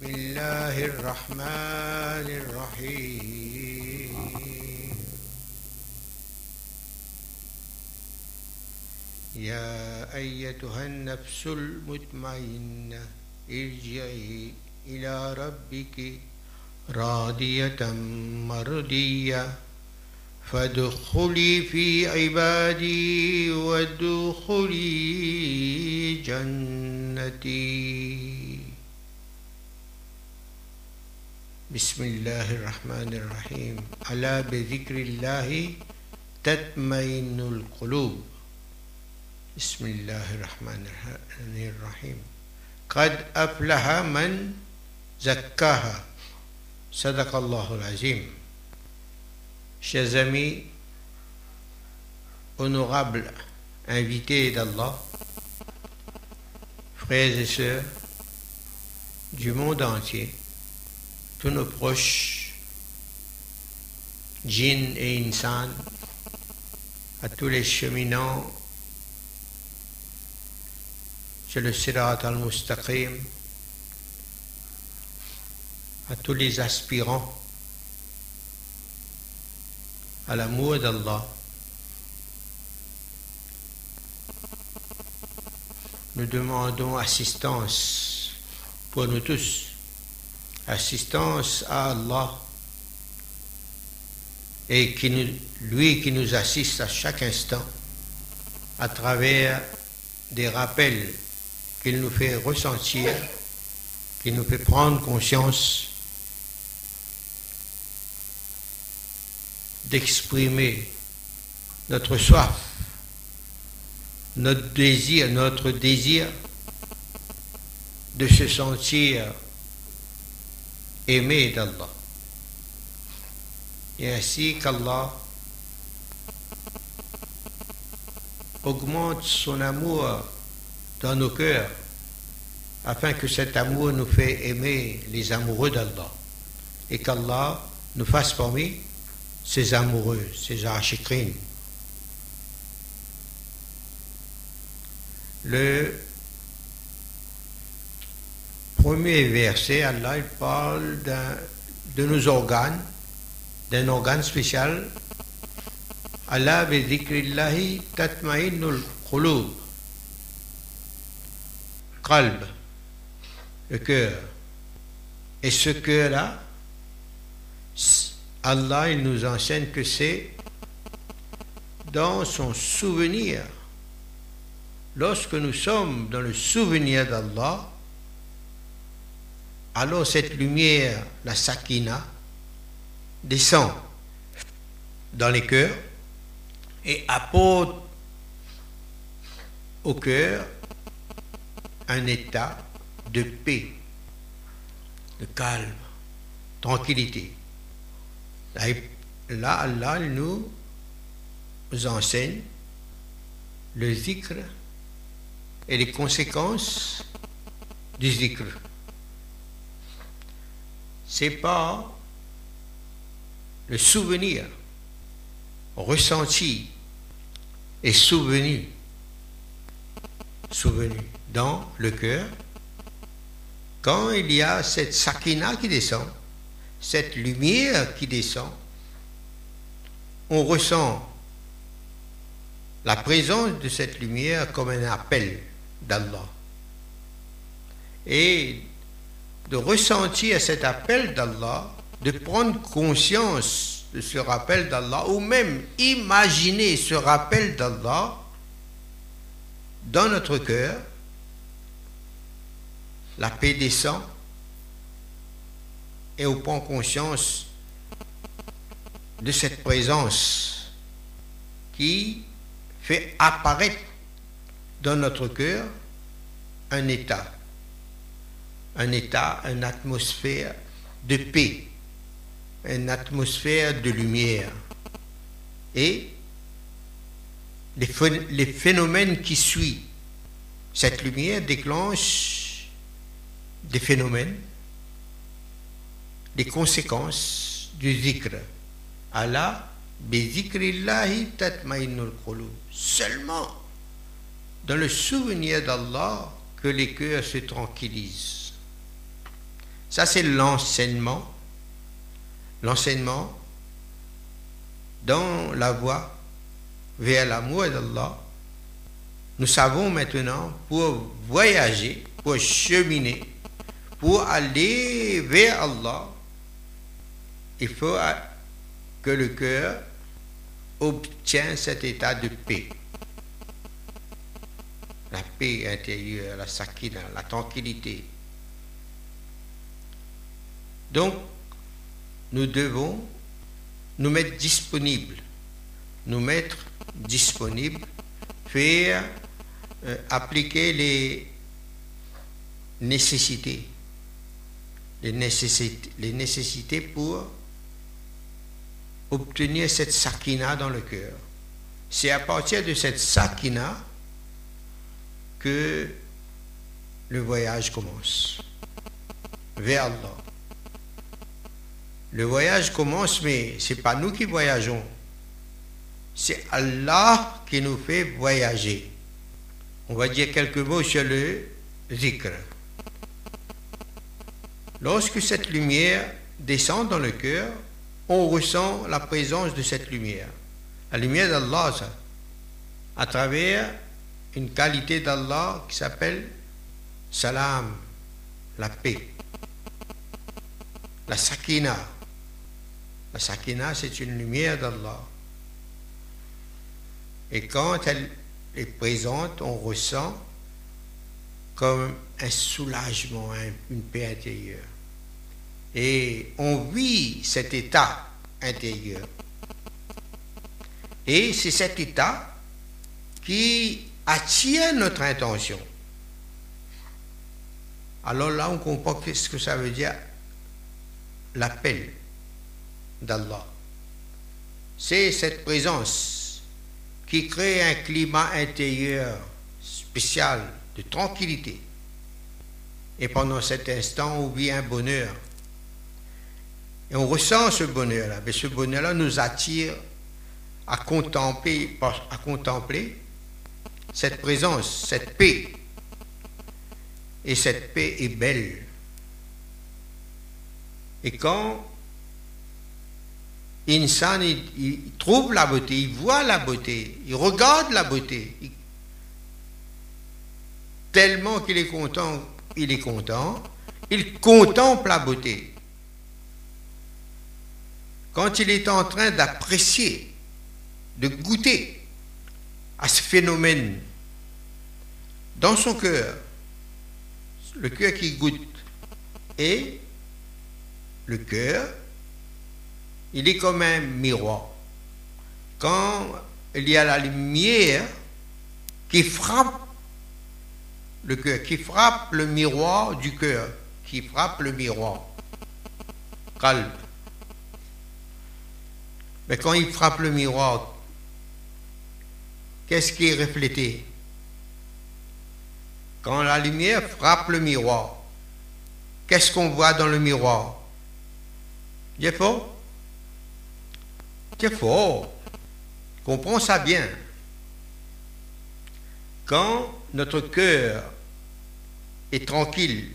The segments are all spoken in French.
بسم الله الرحمن الرحيم. يا أيتها النفس المطمئنة ارجعي إلى ربك راضية مرضية. فادخلي في عبادي وادخلي جنتي. بسم الله الرحمن الرحيم ألا بذكر الله تطمئن القلوب بسم الله الرحمن الرحيم قد أفلح من زكاها صدق الله العظيم Chers amis, honorables invités d'Allah, frères et sœurs du monde entier, tous nos proches, djinns et insan, à tous les cheminants sur le Sirat al-Mustaqim, à tous les aspirants à l'amour d'Allah. Nous demandons assistance pour nous tous, assistance à Allah et qui lui qui nous assiste à chaque instant à travers des rappels qu'il nous fait ressentir, qu'il nous fait prendre conscience d'exprimer notre soif, notre désir, notre désir de se sentir aimé d'Allah. Et ainsi qu'Allah augmente son amour dans nos cœurs, afin que cet amour nous fait aimer les amoureux d'Allah, et qu'Allah nous fasse parmi ses amoureux, ses archikrines. Le premier verset, Allah il parle de nos organes, d'un organe spécial. Allah bi dhikrillahi tatma'innul qulub. Qalb, le cœur. Et ce cœur-là, Allah il nous enseigne que c'est dans son souvenir. Lorsque nous sommes dans le souvenir d'Allah, alors cette lumière, la sakina, descend dans les cœurs et apporte au cœur un état de paix, de calme, tranquillité. Là, Allah nous enseigne le zikr et les conséquences du zikr. C'est pas le souvenir ressenti et souvenu, souvenu dans le cœur quand il y a cette sakina qui descend cette lumière qui descend, on ressent la présence de cette lumière comme un appel d'Allah. Et de ressentir cet appel d'Allah, de prendre conscience de ce rappel d'Allah, ou même imaginer ce rappel d'Allah dans notre cœur, la paix descend et on prend conscience de cette présence qui fait apparaître dans notre cœur un état, un état, une atmosphère de paix, une atmosphère de lumière. Et les phénomènes qui suivent cette lumière déclenchent des phénomènes les conséquences du zikr. Allah. Seulement dans le souvenir d'Allah que les cœurs se tranquillisent. Ça, c'est l'enseignement. L'enseignement dans la voie vers l'amour d'Allah. Nous savons maintenant pour voyager, pour cheminer, pour aller vers Allah, il faut que le cœur obtienne cet état de paix. La paix intérieure, la sakina, la tranquillité. Donc, nous devons nous mettre disponibles, nous mettre disponibles, faire euh, appliquer les nécessités, les nécessités, les nécessités pour obtenir cette sakina dans le cœur. C'est à partir de cette sakina que le voyage commence vers Allah. Le voyage commence, mais ce n'est pas nous qui voyageons. C'est Allah qui nous fait voyager. On va dire quelques mots sur le zikr. Lorsque cette lumière descend dans le cœur, on ressent la présence de cette lumière. La lumière d'Allah, à travers une qualité d'Allah qui s'appelle salam, la paix, la sakina. La sakina, c'est une lumière d'Allah. Et quand elle est présente, on ressent comme un soulagement, une paix intérieure. Et on vit cet état intérieur. Et c'est cet état qui attire notre intention. Alors là, on comprend ce que ça veut dire l'appel d'Allah. C'est cette présence qui crée un climat intérieur spécial de tranquillité. Et pendant cet instant, on vit un bonheur. Et on ressent ce bonheur-là. Mais ce bonheur-là nous attire à contempler, à contempler cette présence, cette paix. Et cette paix est belle. Et quand Insan, il, trouve la beauté, il voit la beauté, il regarde la beauté. tellement qu'il est content, il est content, il contemple la beauté. Quand il est en train d'apprécier, de goûter à ce phénomène dans son cœur, le cœur qui goûte et le cœur il est comme un miroir. Quand il y a la lumière qui frappe le cœur, qui frappe le miroir du cœur, qui frappe le miroir, calme. Mais quand il frappe le miroir, qu'est-ce qui est reflété? Quand la lumière frappe le miroir, qu'est-ce qu'on voit dans le miroir? Il faux? C'est fort. Comprends ça bien. Quand notre cœur est tranquille,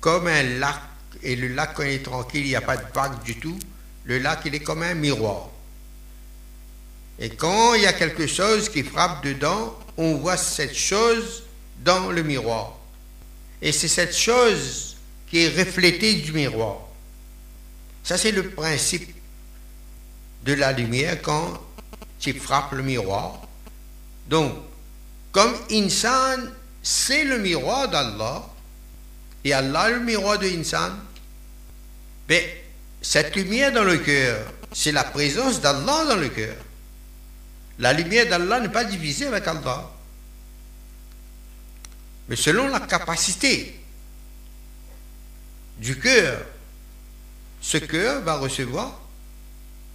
comme un lac, et le lac quand il est tranquille, il n'y a pas de vague du tout, le lac il est comme un miroir. Et quand il y a quelque chose qui frappe dedans, on voit cette chose dans le miroir. Et c'est cette chose qui est reflétée du miroir. Ça, c'est le principe de la lumière quand tu frappes le miroir. Donc, comme Insan, c'est le miroir d'Allah, et Allah le miroir de Insan, mais cette lumière dans le cœur, c'est la présence d'Allah dans le cœur. La lumière d'Allah n'est pas divisée avec Allah. Mais selon la capacité du cœur, ce cœur va recevoir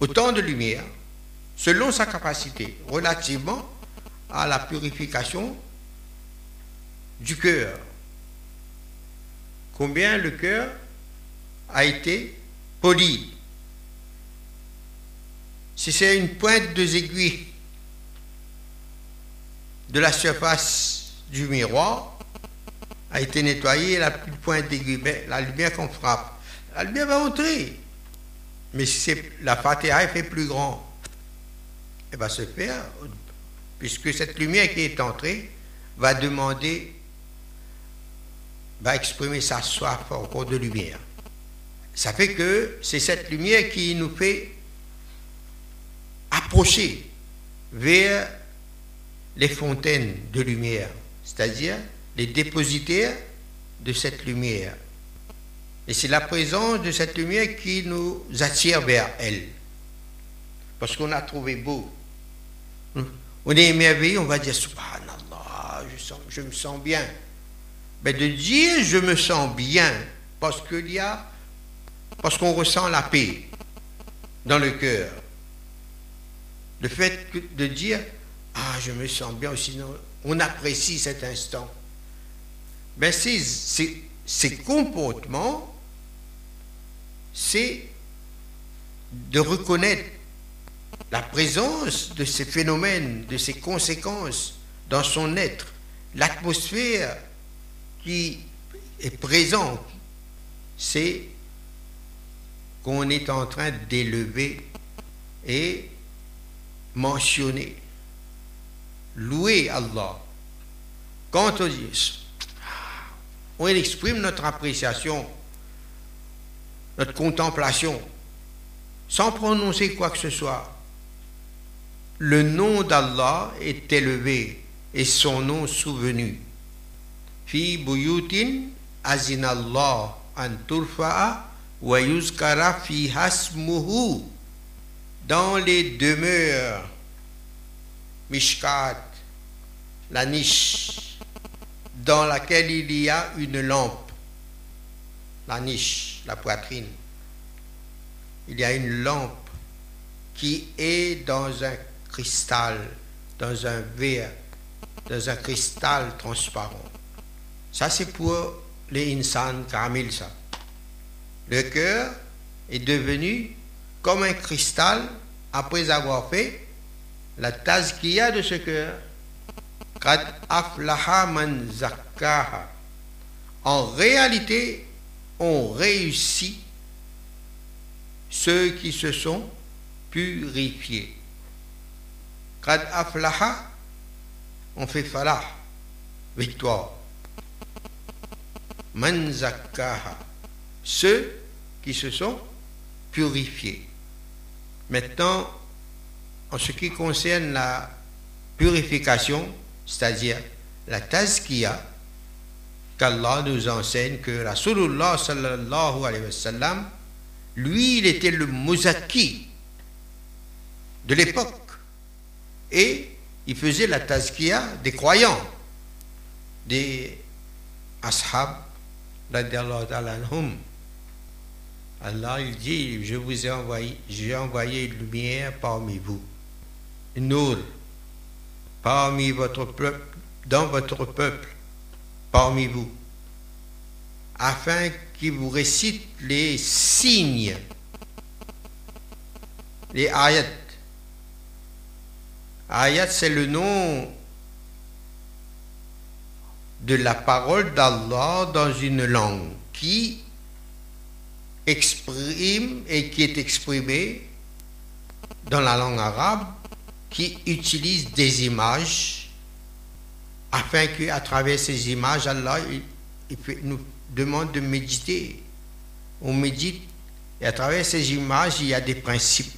autant de lumière selon sa capacité relativement à la purification du cœur. Combien le cœur a été poli. Si c'est une pointe de aiguilles de la surface du miroir, a été nettoyée, elle n'a plus de point d'aigu. Mais la lumière qu'on frappe, la lumière va entrer. Mais si la Fatiha est fait plus grand, elle va se faire, puisque cette lumière qui est entrée va demander, va exprimer sa soif encore de lumière. Ça fait que c'est cette lumière qui nous fait approcher vers les fontaines de lumière, c'est-à-dire les dépositaires de cette lumière. Et c'est la présence de cette lumière qui nous attire vers elle. Parce qu'on a trouvé beau. On est émerveillé, on va dire Subhanallah, je, me sens bien. Mais de dire je me sens bien, parce qu'il y a, parce qu'on ressent la paix dans le cœur. Le fait de dire ah, je me sens bien, sinon on apprécie cet instant. Mais ces, ces comportements, c'est de reconnaître la présence de ces phénomènes, de ces conséquences dans son être, l'atmosphère qui est présente, c'est qu'on est en train d'élever et mentionner louer Allah. Quand on dit, on exprime notre appréciation, notre contemplation, sans prononcer quoi que ce soit. Le nom d'Allah est élevé et son nom souvenu. Fi buyutin azinallah an wa yuzkara hasmuhu. Dans les demeures Mishkat, la niche dans laquelle il y a une lampe. La niche, la poitrine. Il y a une lampe qui est dans un cristal, dans un verre, dans un cristal transparent. Ça, c'est pour les insan kamil. Le cœur est devenu comme un cristal après avoir fait la tazkiya de ce cœur, En réalité, on réussit ceux qui se sont purifiés. Kad aflaha, on fait falah, victoire. Man ceux qui se sont purifiés. Maintenant, en ce qui concerne la purification, c'est-à-dire la tazkiya, qu'Allah nous enseigne que Rasulullah sallallahu alayhi wa sallam, lui, il était le muzaki de l'époque. Et il faisait la tazkiya des croyants, des ashab. Allah, il dit, je vous ai envoyé, j'ai envoyé une lumière parmi vous. Nour, parmi votre peuple, dans votre peuple, parmi vous, afin qu'il vous récite les signes, les ayats. Ayat, c'est le nom de la parole d'Allah dans une langue qui exprime et qui est exprimé dans la langue arabe qui utilise des images afin qu'à travers ces images, Allah nous demande de méditer. On médite et à travers ces images, il y a des principes.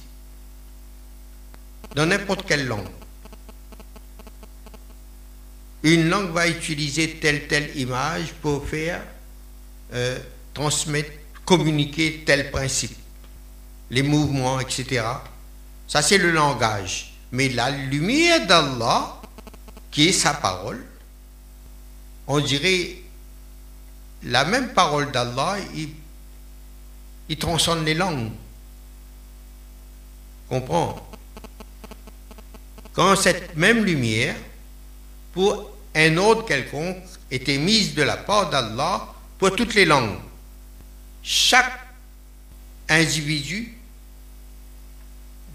Dans n'importe quelle langue. Une langue va utiliser telle telle image pour faire euh, transmettre, communiquer tel principe, les mouvements, etc. Ça, c'est le langage. Mais la lumière d'Allah, qui est sa parole, on dirait la même parole d'Allah, il, transcende les langues. Comprends? Quand cette même lumière, pour un autre quelconque, était mise de la part d'Allah pour toutes les langues, chaque individu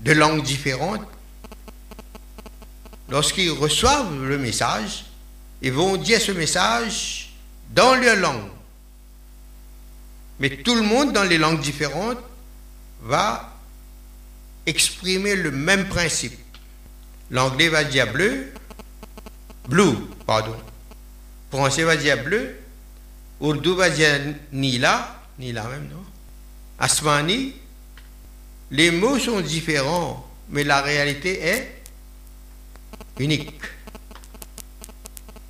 de langues différentes lorsqu'ils reçoivent le message, ils vont dire ce message dans leur langue. Mais tout le monde, dans les langues différentes, va exprimer le même principe. L'anglais va dire bleu, blue, pardon. Français va dire bleu, Urdu va dire nila, nila même, non? Asmani, les mots sont différents, mais la réalité est unique.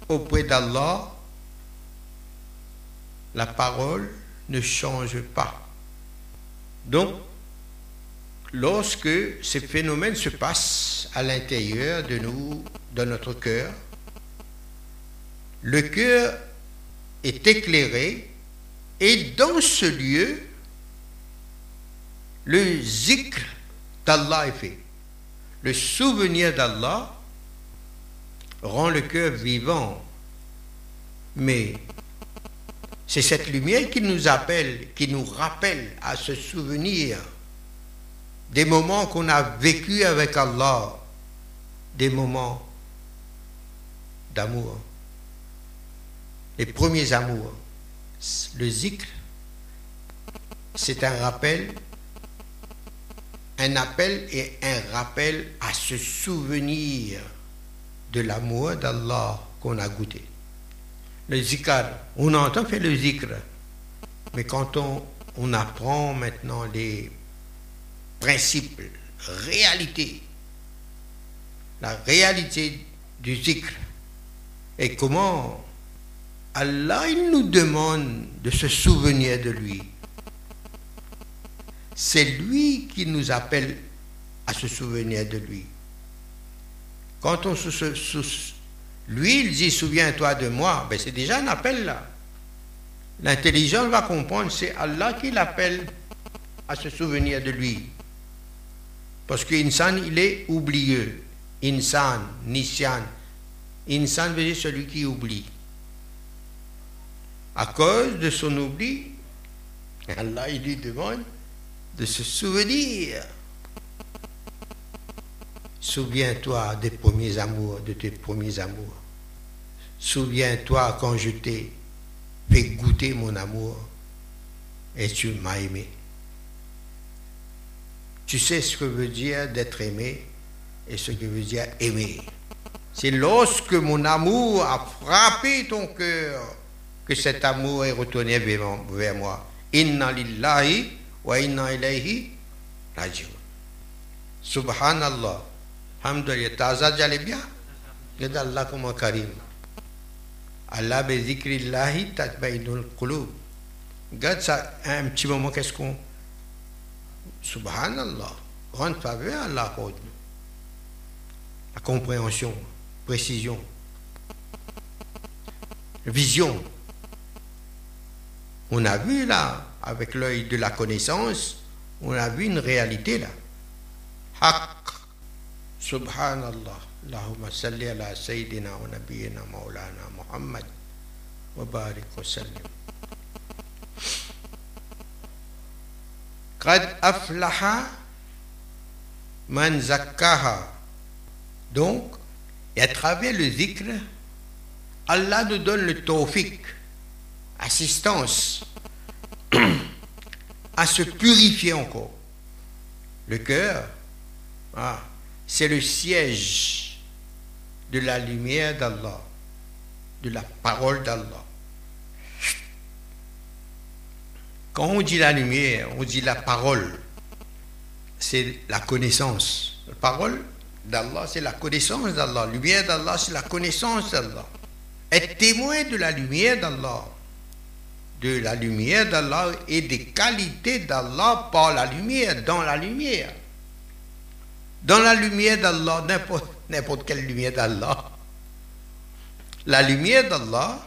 Auprès d'Allah, la parole ne change pas. Donc, lorsque ces phénomènes se passent à l'intérieur de nous, dans notre cœur, le cœur est éclairé et dans ce lieu, le zikr d'Allah est fait. Le souvenir d'Allah rend le cœur vivant. Mais c'est cette lumière qui nous appelle, qui nous rappelle à ce souvenir des moments qu'on a vécus avec Allah, des moments d'amour, les premiers amours. Le zikr, c'est un rappel, un appel et un rappel à ce souvenir de l'amour d'Allah qu'on a goûté. Le zikr, on entend faire le zikr, mais quand on, on apprend maintenant les principes, réalité, la réalité du zikr, et comment Allah il nous demande de se souvenir de lui. C'est lui qui nous appelle à se souvenir de lui. Quand on lui, il dit souviens-toi de moi, ben c'est déjà un appel là. L'intelligence va comprendre, c'est Allah qui l'appelle à se souvenir de lui. Parce qu'insan, il est oublieux. Insan, nisyan. Insan veut dire celui qui oublie. À cause de son oubli, Allah il lui demande de se souvenir Souviens-toi des premiers amours, de tes premiers amours. Souviens-toi quand je t'ai fait goûter mon amour et tu m'as aimé. Tu sais ce que veut dire d'être aimé et ce que veut dire aimer. C'est lorsque mon amour a frappé ton cœur que cet amour est retourné vers moi. Inna lillahi wa inna ilayhi rajiun. Subhanallah. Alhamdulillah, Taza j'allais bien Regarde Allah un karim. Allah be zikrillahi tatbainul qulub. Ça, un petit moment, qu'est-ce qu'on. Subhanallah. Grande faveur Allah. La compréhension, précision, vision. On a vu là, avec l'œil de la connaissance, on a vu une réalité là. Haq سبحان الله اللهم صل على سيدنا ونبينا مولانا محمد وبارك وسلم قد أفلح من زكاها donc et à travers le zikr Allah nous donne le tawfiq assistance à se purifier encore le cœur ah, c'est le siège de la lumière d'Allah, de la parole d'Allah. Quand on dit la lumière, on dit la parole, c'est la connaissance. La parole d'Allah, c'est la connaissance d'Allah. La lumière d'Allah, c'est la connaissance d'Allah. Être témoin de la lumière d'Allah, de la lumière d'Allah et des qualités d'Allah par la lumière, dans la lumière dans la lumière d'Allah, n'importe quelle lumière d'Allah, la lumière d'Allah,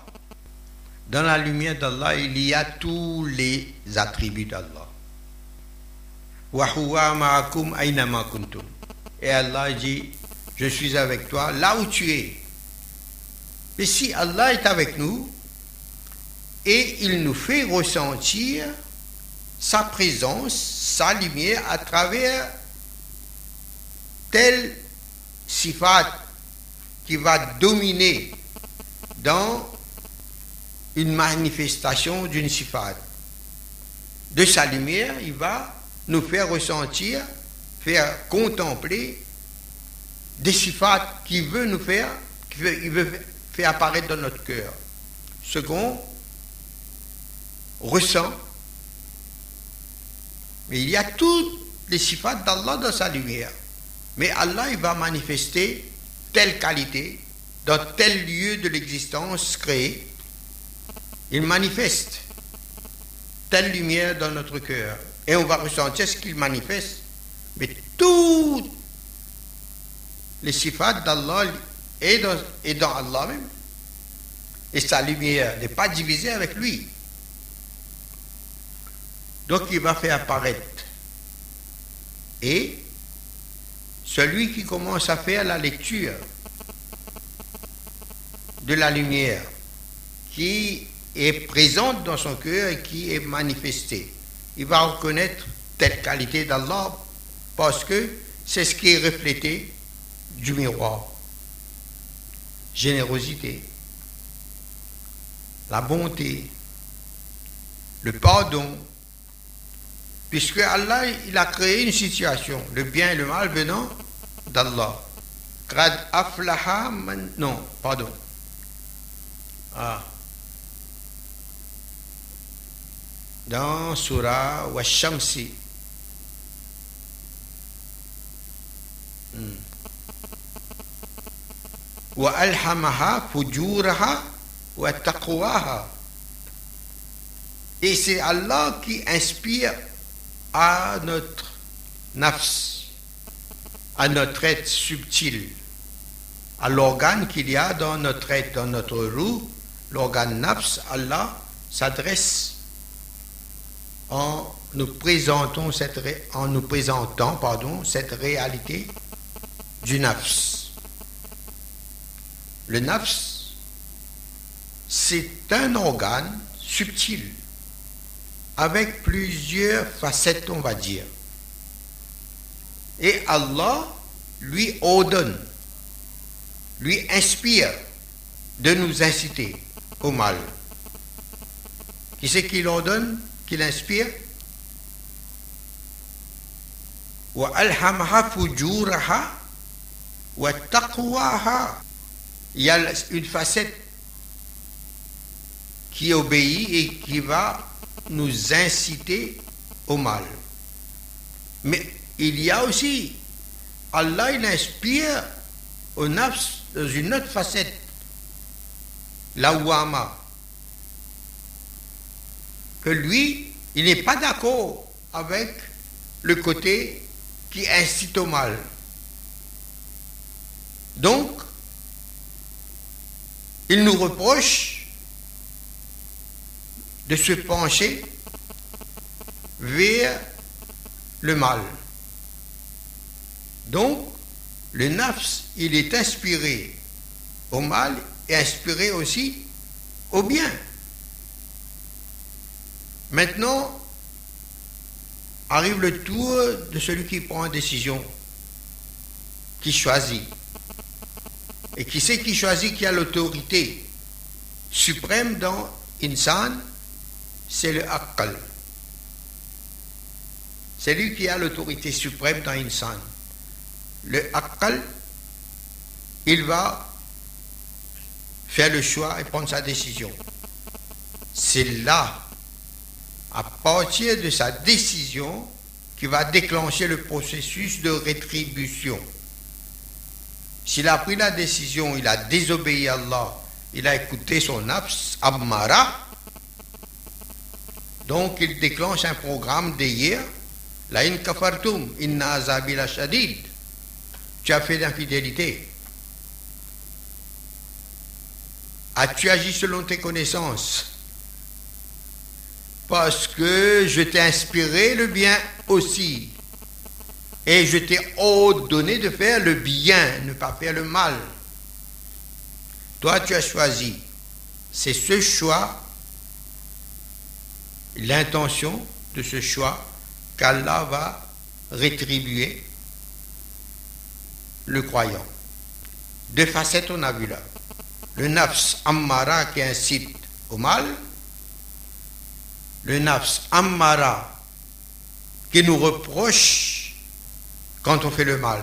dans la lumière d'Allah, il y a tous les attributs d'Allah. Et Allah dit, je suis avec toi là où tu es. Mais si Allah est avec nous et il nous fait ressentir sa présence, sa lumière à travers tel sifat qui va dominer dans une manifestation d'une sifat. De sa lumière, il va nous faire ressentir, faire contempler des sifat qu'il veut nous faire, qu'il veut, veut faire apparaître dans notre cœur. Ce qu'on ressent. Mais il y a toutes les sifat d'Allah dans sa lumière. Mais Allah, il va manifester telle qualité dans tel lieu de l'existence créé. Il manifeste telle lumière dans notre cœur. Et on va ressentir ce qu'il manifeste. Mais toutes les sifat d'Allah est dans, est dans Allah même. Et sa lumière n'est pas divisée avec lui. Donc il va faire apparaître. Et celui qui commence à faire la lecture de la lumière qui est présente dans son cœur et qui est manifestée, il va reconnaître telle qualité d'Allah parce que c'est ce qui est reflété du miroir. Générosité, la bonté, le pardon, Puisque Allah, il a créé une situation, le bien et le mal venant d'Allah. Grad aflaha man... Non, pardon. Ah. Dans Surah Washamsi. Hmm. Fujuraha wa taqwaha. Et c'est Allah qui inspire à notre nafs, à notre être subtil, à l'organe qu'il y a dans notre être, dans notre roue, l'organe nafs, Allah s'adresse en nous présentant cette, en nous présentant pardon, cette réalité du nafs. Le nafs, c'est un organe subtil avec plusieurs facettes, on va dire. Et Allah lui ordonne, lui inspire de nous inciter au mal. Qui c'est qui l'ordonne, qui l'inspire? Il y a une facette qui obéit et qui va nous inciter au mal. Mais il y a aussi, Allah il inspire au nafs dans une autre facette, la wama, que lui, il n'est pas d'accord avec le côté qui incite au mal. Donc, il nous reproche de se pencher vers le mal. Donc, le nafs, il est inspiré au mal et inspiré aussi au bien. Maintenant, arrive le tour de celui qui prend une décision, qui choisit. Et qui sait qui choisit qui a l'autorité suprême dans Insan? C'est le Akkal. C'est lui qui a l'autorité suprême dans Insan. Le Akkal, il va faire le choix et prendre sa décision. C'est là, à partir de sa décision, qui va déclencher le processus de rétribution. S'il a pris la décision, il a désobéi à Allah, il a écouté son abs, Ammara, donc il déclenche un programme d'hier. La in kafartum inna azabila shadid. Tu as fait d'infidélité. As-tu agi selon tes connaissances? Parce que je t'ai inspiré le bien aussi. Et je t'ai ordonné de faire le bien, ne pas faire le mal. Toi, tu as choisi. C'est ce choix l'intention de ce choix qu'Allah va rétribuer le croyant. Deux facettes on a vu là. Le nafs ammara qui incite au mal, le nafs ammara qui nous reproche quand on fait le mal.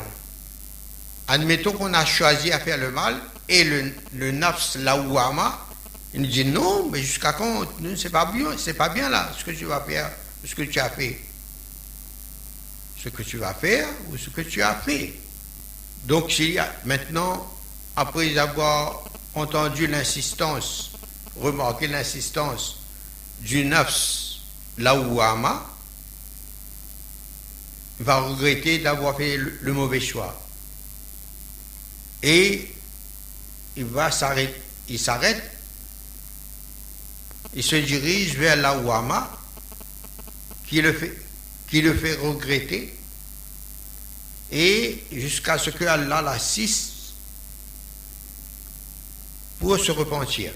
Admettons qu'on a choisi à faire le mal et le, nafs lawama, il nous dit non, mais jusqu'à quand c'est pas pas bien là ce que tu vas faire, ce que tu as fait. Ce que tu vas faire ou ce que tu as fait. Donc maintenant, après avoir entendu l'insistance, remarqué l'insistance du nafs lawama, va regretter d'avoir fait le mauvais choix. Et il va s'arrêter, il s'arrête, il se dirige vers la qui le fait, qui le fait regretter et jusqu'à ce que Allah l'assiste pour se repentir.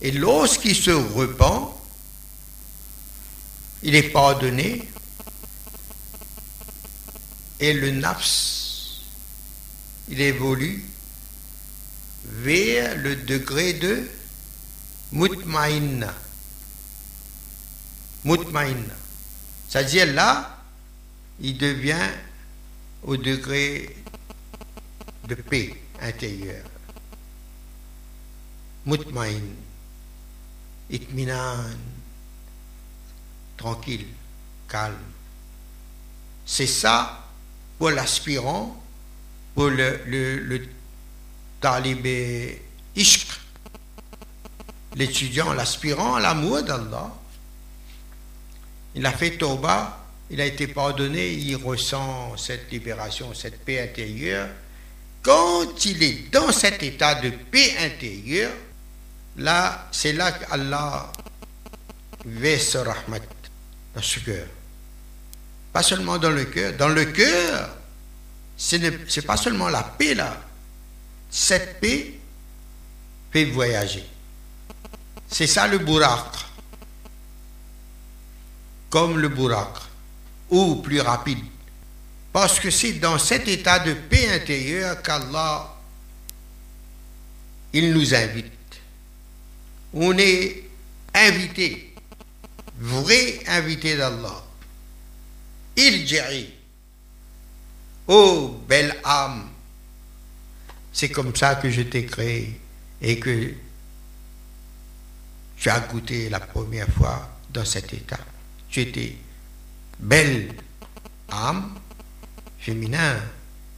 Et lorsqu'il se repent, il est pardonné et le nafs, il évolue vers le degré de mutmaïna. Mutmaïna. C'est-à-dire là, il devient au degré de paix intérieure. Mutmaïn. Itminan tranquille, calme. C'est ça pour l'aspirant, pour le, le, le talibé ishq, l'étudiant, l'aspirant à l'amour d'Allah. Il a fait Tauba, il a été pardonné, il ressent cette libération, cette paix intérieure. Quand il est dans cet état de paix intérieure, là, c'est là qu'Allah verse rahmat dans ce cœur. Pas seulement dans le cœur. Dans le cœur, ce n'est pas seulement la paix là. Cette paix fait voyager. C'est ça le bourak. Comme le bourak. Ou plus rapide. Parce que c'est dans cet état de paix intérieure qu'Allah, il nous invite. On est invité vrai invité d'Allah. Irji'i. Oh, belle âme. C'est comme ça que je t'ai créé et que tu as goûté la première fois dans cet état. Tu étais belle âme, féminin,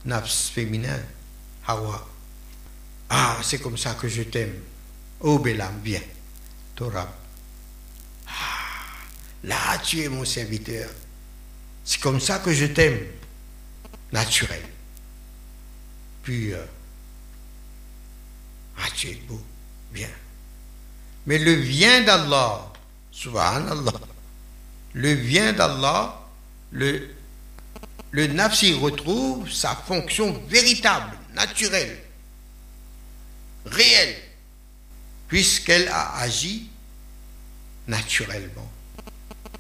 nafs féminin, Hawa. Ah, c'est comme ça que je t'aime. Oh, belle âme, viens. Torah. Là, tu es mon serviteur. C'est comme ça que je t'aime. Naturel. Puis, ah, tu es beau. Bien. Mais le bien d'Allah, subhanallah, le bien d'Allah, le, le nafsi retrouve sa fonction véritable, naturelle, réelle, puisqu'elle a agi naturellement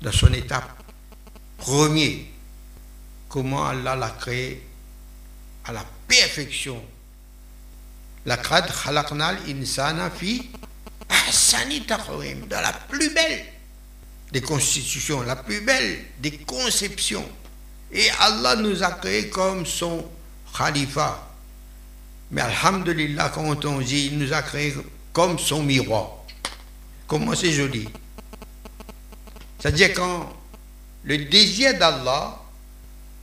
dans son état premier, comment Allah l'a créé à la perfection. La crade khalaqnal insana fi dans la plus belle des constitutions, la plus belle des conceptions. Et Allah nous a créé comme son khalifa. Mais alhamdulillah, quand on dit, il nous a créé comme son miroir. Comment c'est joli. C'est-à-dire quand le désir d'Allah,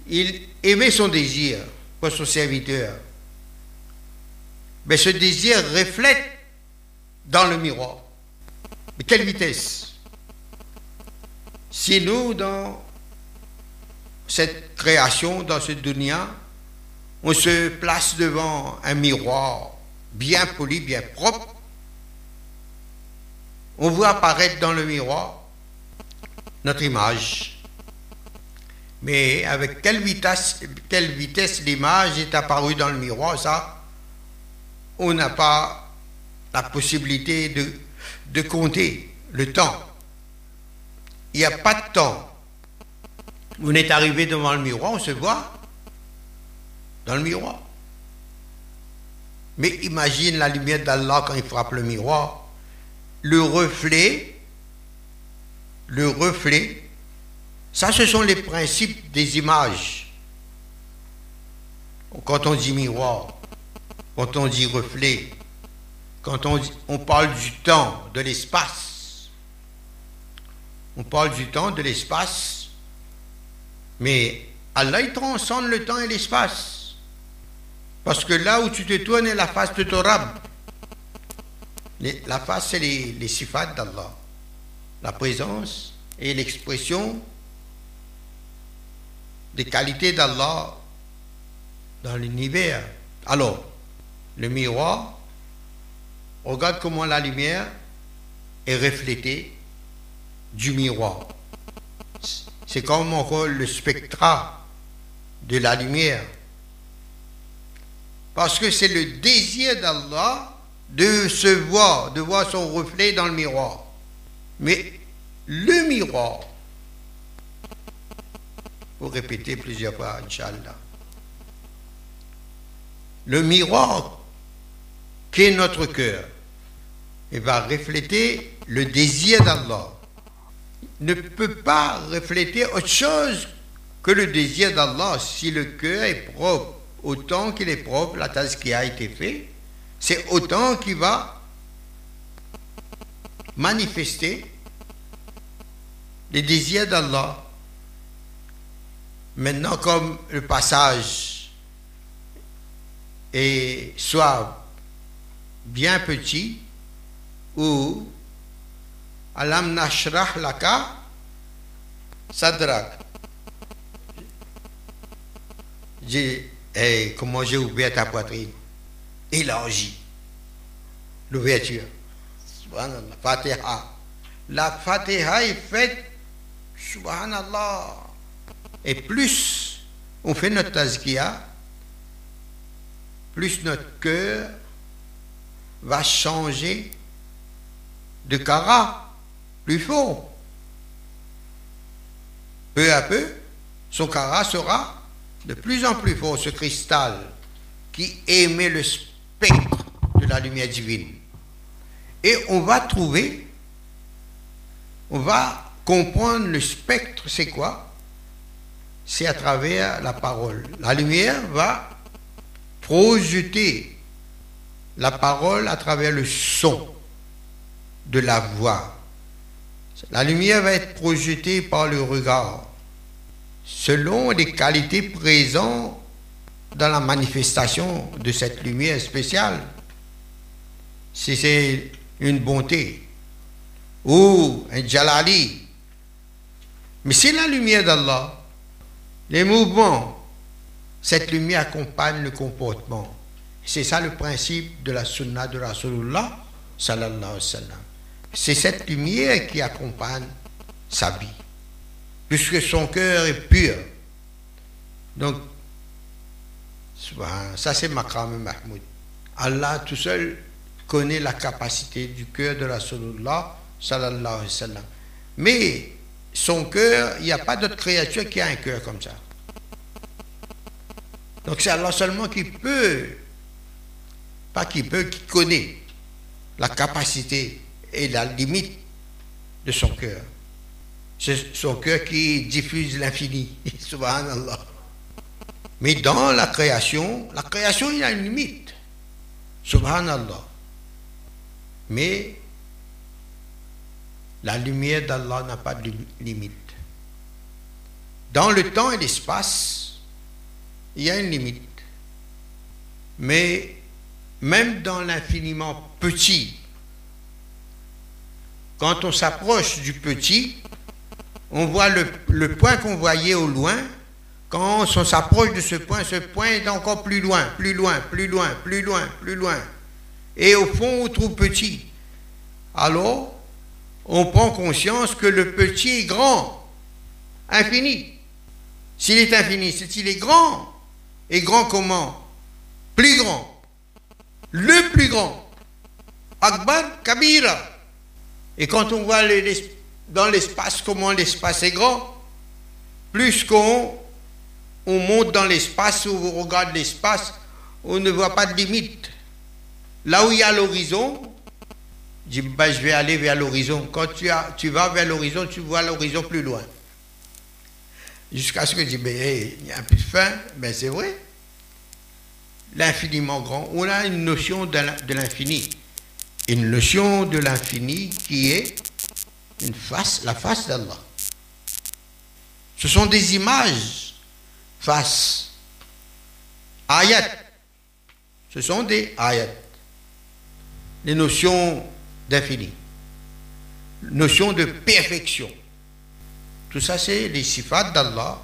il aimait son désir pour son serviteur. Mais ce désir reflète dans le miroir. Mais quelle vitesse Si nous, dans cette création, dans ce dunya, on se place devant un miroir bien poli, bien propre, on voit apparaître dans le miroir notre image. Mais avec quelle vitesse, l'image est apparue dans le miroir, ça, on n'a pas la possibilité de compter le temps. Il n'y a pas de temps. On est arrivé devant le miroir, on se voit dans le miroir. Mais imagine la lumière d'Allah quand il frappe le miroir. Le reflet, le reflet, ça ce sont les principes des images. Quand on dit miroir, quand on dit reflet, quand on, on parle du temps, de l'espace, on parle du temps, de l'espace, mais Allah il transcende le temps et l'espace. Parce que là où tu te tournes est la face de ton rab. La face, c'est les, les sifats d'Allah. La présence et l'expression des qualités d'Allah dans l'univers. Alors, le miroir, regarde comment la lumière est reflétée du miroir. C'est comme encore le spectra de la lumière. Parce que c'est le désir d'Allah de se voir, de voir son reflet dans le miroir. Mais le miroir, vous répétez plusieurs fois, Inch'Allah. Le miroir qui est notre cœur, il va refléter le désir d'Allah. Ne peut pas refléter autre chose que le désir d'Allah si le cœur est propre. Autant qu'il est propre, la tasse qui a été faite, c'est autant qu'il va manifester les désirs d'Allah. Maintenant, comme le passage est soit bien petit ou Alam nashrah laka sadrak. J'ai, hey, comment j'ai ouvert ta poitrine? Élargi. L'ouverture. Subhanallah. Fatiha. La Fatiha est faite, subhanallah. Et plus on fait notre tazkia, plus notre cœur va changer de cara plus fort. Peu à peu, son cara sera de plus en plus fort, ce cristal qui émet le spectre de la lumière divine. Et on va trouver, on va comprendre le spectre, c'est quoi? C'est à travers la parole. La lumière va projeter la parole à travers le son de la voix. La lumière va être projetée par le regard, selon les qualités présentes dans la manifestation de cette lumière spéciale. Si c'est une bonté ou un jalali, mais c'est la lumière d'Allah. Les mouvements, cette lumière accompagne le comportement. C'est ça le principe de la sunna de Rasulullah sallallahu alayhi wa. C'est cette lumière qui accompagne sa vie, puisque son cœur est pur. Donc, ça c'est Makram Mahmoud. Allah tout seul connaît la capacité du cœur de Rasulullah sallallahu alayhi wa sallam. Mais son cœur, il n'y a pas d'autre créature qui a un cœur comme ça. Donc c'est Allah seulement qui peut, pas qui peut, qui connaît la capacité et la limite de son cœur. C'est son cœur qui diffuse l'infini. Subhanallah. Mais dans la création, la création, il a une limite. Subhanallah. Mais la lumière d'Allah n'a pas de limite. Dans le temps et l'espace, il y a une limite. Mais même dans l'infiniment petit, quand on s'approche du petit, on voit le, point qu'on voyait au loin. Quand on s'approche de ce point, ce point est encore plus loin, plus loin, plus loin, plus loin, plus loin. Et au fond, on trouve petit. Alors, on prend conscience que le petit est grand, infini. S'il est infini, c'est qu'il est grand. Et grand comment? Plus grand. Le plus grand. Akbar Kabira. Et quand on voit dans l'espace comment l'espace est grand, plus qu'on on monte dans l'espace ou on regarde l'espace, on ne voit pas de limite. là où il y a l'horizon, dis ben, je vais aller vers l'horizon. Quand tu, as, tu vas vers l'horizon, tu vois l'horizon plus loin. Jusqu'à ce que tu dis, ben, il n'y a plus de fin. Ben, c'est vrai. L'infiniment grand. On a une notion de l'infini. Une notion de l'infini qui est une face, la face d'Allah. Ce sont des images face. Ayat. Ce sont des ayat. Les notions d'infini. Notion de perfection. Tout ça, c'est les sifat d'Allah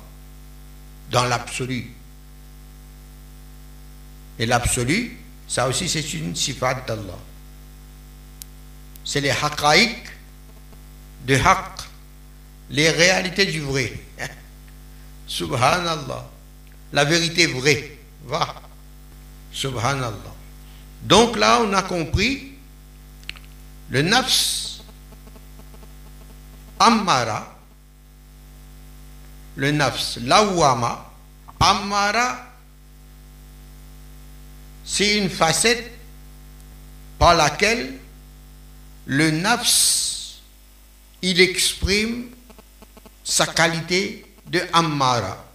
dans l'absolu. Et l'absolu, ça aussi, c'est une sifat d'Allah. C'est les haqaïq de haqq, les réalités du vrai. Subhanallah. La vérité vraie. Va. Subhanallah. Donc là, on a compris le nafs ammara, le nafs lawama, ammara, c'est une facette par laquelle le nafs, il exprime sa qualité de ammara,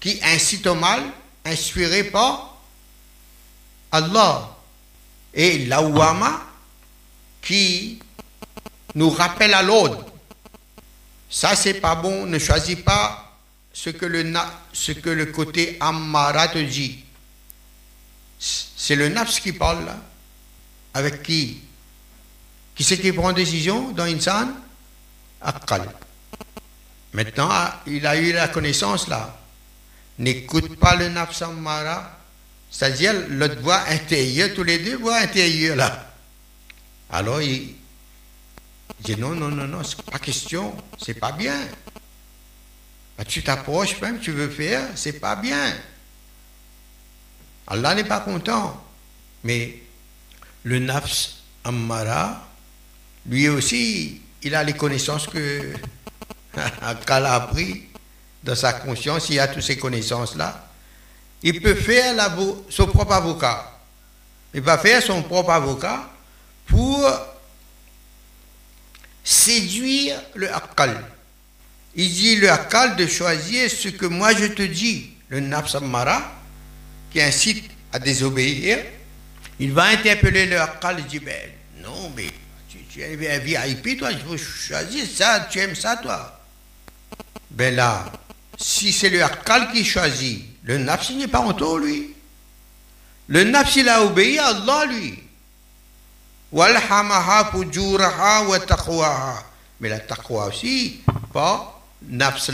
qui incite au mal, inspiré par Allah. Et l'awama, qui nous rappelle à l'ordre. Ça, c'est pas bon. Ne choisis pas ce que le, ce que le côté Ammara te dit. C'est le nafs qui parle. Avec qui? Qui c'est qui prend décision dans Insan Akal. Maintenant, il a eu la connaissance là. N'écoute pas le nafs Ammara, c'est-à-dire l'autre voix intérieure, tous les deux voix intérieures là. Alors il, dit non, non, non, non, c'est pas question, c'est pas bien. Bah, tu t'approches même, tu veux faire, c'est pas bien. Allah n'est pas content. Mais le nafs ammara, lui aussi, il a les connaissances que qu'Allah a appris dans sa conscience, il a toutes ces connaissances-là. Il peut faire son propre avocat. Il va faire son propre avocat pour séduire le akal. Il dit le akal de choisir ce que moi je te dis, le nafsamara, qui incite à désobéir. Il va interpeller le akal et dit ben, non, mais tu, es VIP, toi, il faut choisir ça, tu aimes ça, toi. Ben là, si c'est le akal qui choisit, le nafs, n'est pas tort, lui. Le nafs, il a obéi à Allah, lui. Mais la taqwa aussi, pas nafs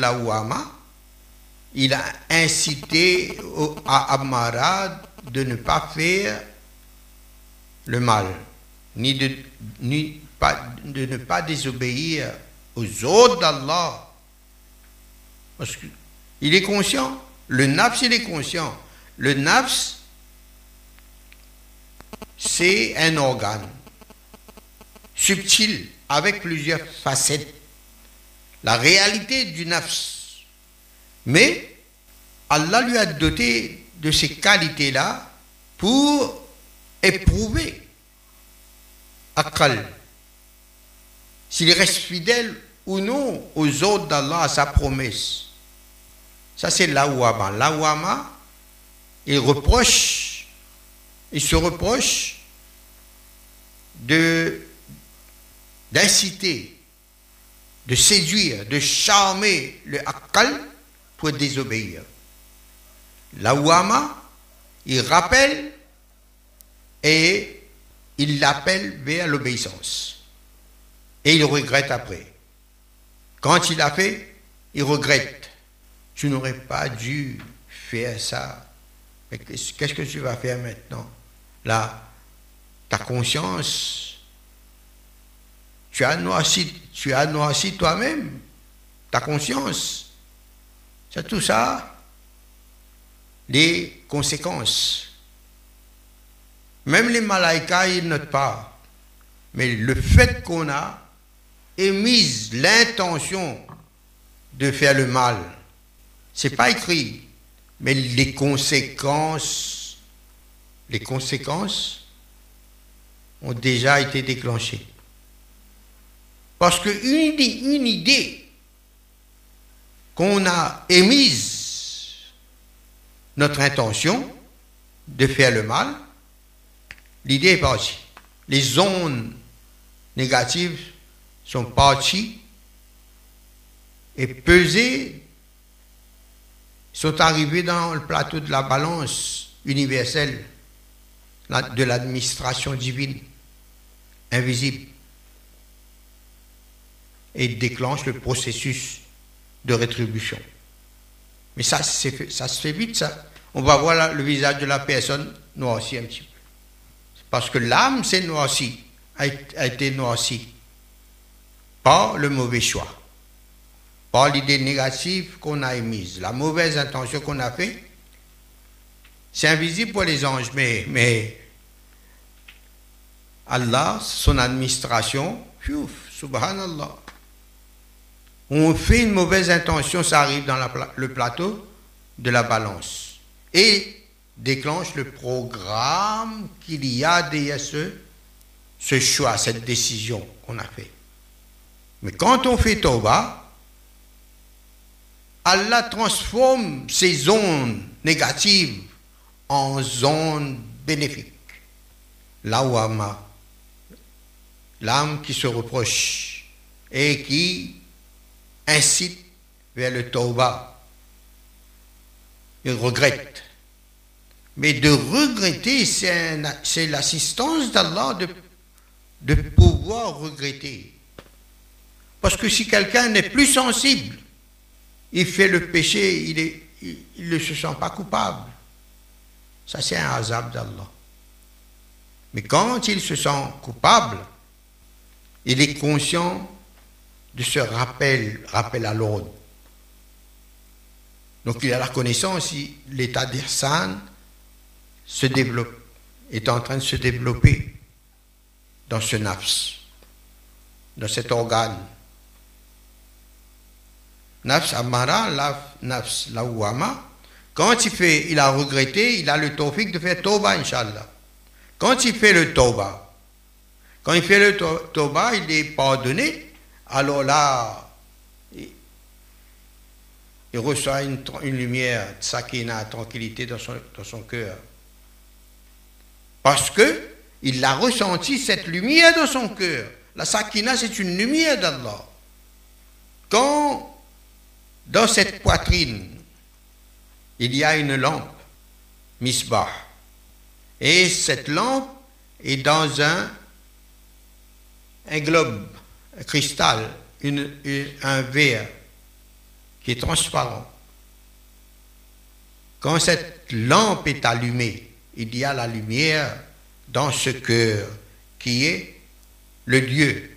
il a incité à Amara de ne pas faire le mal, ni de, ni de ne pas désobéir aux ordres d'Allah. Parce qu'il est conscient, le nafs il est conscient. Le nafs, c'est un organe subtil, avec plusieurs facettes. La réalité du nafs. Mais Allah lui a doté de ces qualités-là pour éprouver Akal. S'il reste fidèle ou non aux ordres d'Allah, à sa promesse. Ça, c'est l'awama. L'awama, il reproche, il se reproche d'inciter, de séduire, de charmer le akal pour désobéir. La wama, il rappelle et il l'appelle vers l'obéissance. Et il regrette après. Quand il l'a fait, il regrette. Tu n'aurais pas dû faire ça. Qu'est-ce que tu vas faire maintenant? Là, ta conscience tu as noirci, tu as noirci toi-même, ta conscience. C'est tout ça, les conséquences. Même les malaïkas, ils notent pas. Mais le fait qu'on a émis l'intention de faire le mal, c'est pas écrit. Mais les conséquences, les conséquences ont déjà été déclenchés. Parce qu'une une idée qu'on a émise, notre intention de faire le mal, l'idée est partie. Les zones négatives sont parties et pesées, sont arrivées dans le plateau de la balance universelle de l'administration divine, invisible et déclenche le processus de rétribution. Mais ça, ça se fait vite, ça. On va voir le visage de la personne noirci un petit peu. Parce que l'âme s'est noircie, a été noircie par le mauvais choix, par l'idée négative qu'on a émise, la mauvaise intention qu'on a faite. C'est invisible pour les anges, mais, Allah, son administration, subhanallah, on fait une mauvaise intention, ça arrive dans le plateau de la balance. Et déclenche le programme qu'il y a derrière ce, ce choix, cette décision qu'on a fait. Mais quand on fait Tauba, Allah transforme ces zones négatives en zones bénéfiques. L'awama, l'âme qui se reproche et qui incite vers le tauba. Il regrette. Mais de regretter, c'est l'assistance d'Allah de, de pouvoir regretter. Parce que si quelqu'un n'est plus sensible, il fait le péché, il ne se sent pas coupable. Ça, c'est un azab d'Allah. Mais quand il se sent coupable, il est conscient de ce rappel, rappel à l'ordre. Donc il a la connaissance, l'état d'Irsan se développe, est en train de se développer dans ce nafs, dans cet organe. Nafs amara, nafs lawama. Quand il fait, il a regretté, il a le tawfiq de faire toba, inshallah. Quand il fait le toba, quand il fait le toba, il est pardonné, alors là, il, reçoit une, lumière, sakina, tranquillité dans son, dans son cœur. Parce que il a ressenti cette lumière dans son cœur. La sakina, c'est une lumière d'Allah. Quand dans cette poitrine, il y a une lampe, misbah, et cette lampe est dans un, un globe un cristal, un verre qui est transparent. Quand cette lampe est allumée, il y a la lumière dans ce cœur qui est le Dieu,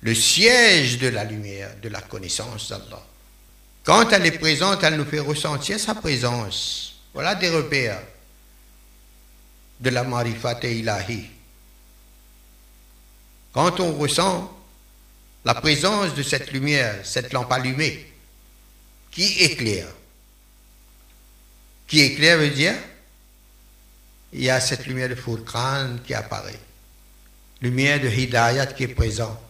le siège de la lumière, de la connaissance d'Allah. Quand elle est présente, elle nous fait ressentir sa présence. Voilà des repères de la marifat. Quand on ressent la présence de cette lumière, cette lampe allumée, qui éclaire? Qui éclaire veut dire, il y a cette lumière de Furqan qui apparaît. Lumière de Hidayat qui est présente.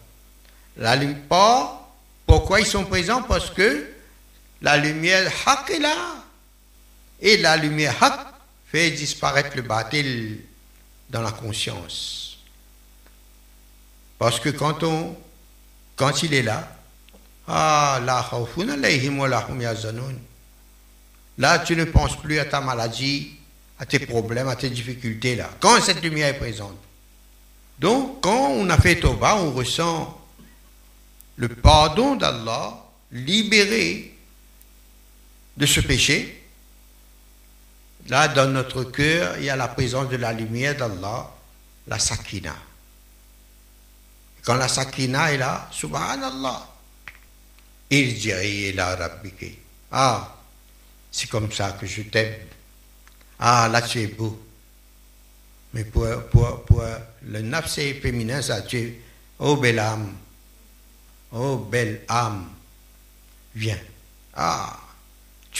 La lumière, pourquoi ils sont présents? Parce que la lumière Haq est là. Et la lumière Haq fait disparaître le bâtil dans la conscience. Parce que quand on quand il est là, ah, Là, tu ne penses plus à ta maladie, à tes problèmes, à tes difficultés là. Quand cette lumière est présente. Donc, quand on a fait Toba, on ressent le pardon d'Allah, libéré de ce péché. Là, dans notre cœur, il y a la présence de la lumière d'Allah, la sakina. Quand la sakina est là, subhanallah, irji'i ila rabbiki. Ah, c'est comme ça que je t'aime. Ah, là tu es beau. Mais pour le nafsé féminin, ça tu es, oh belle âme, oh belle âme, viens. Ah,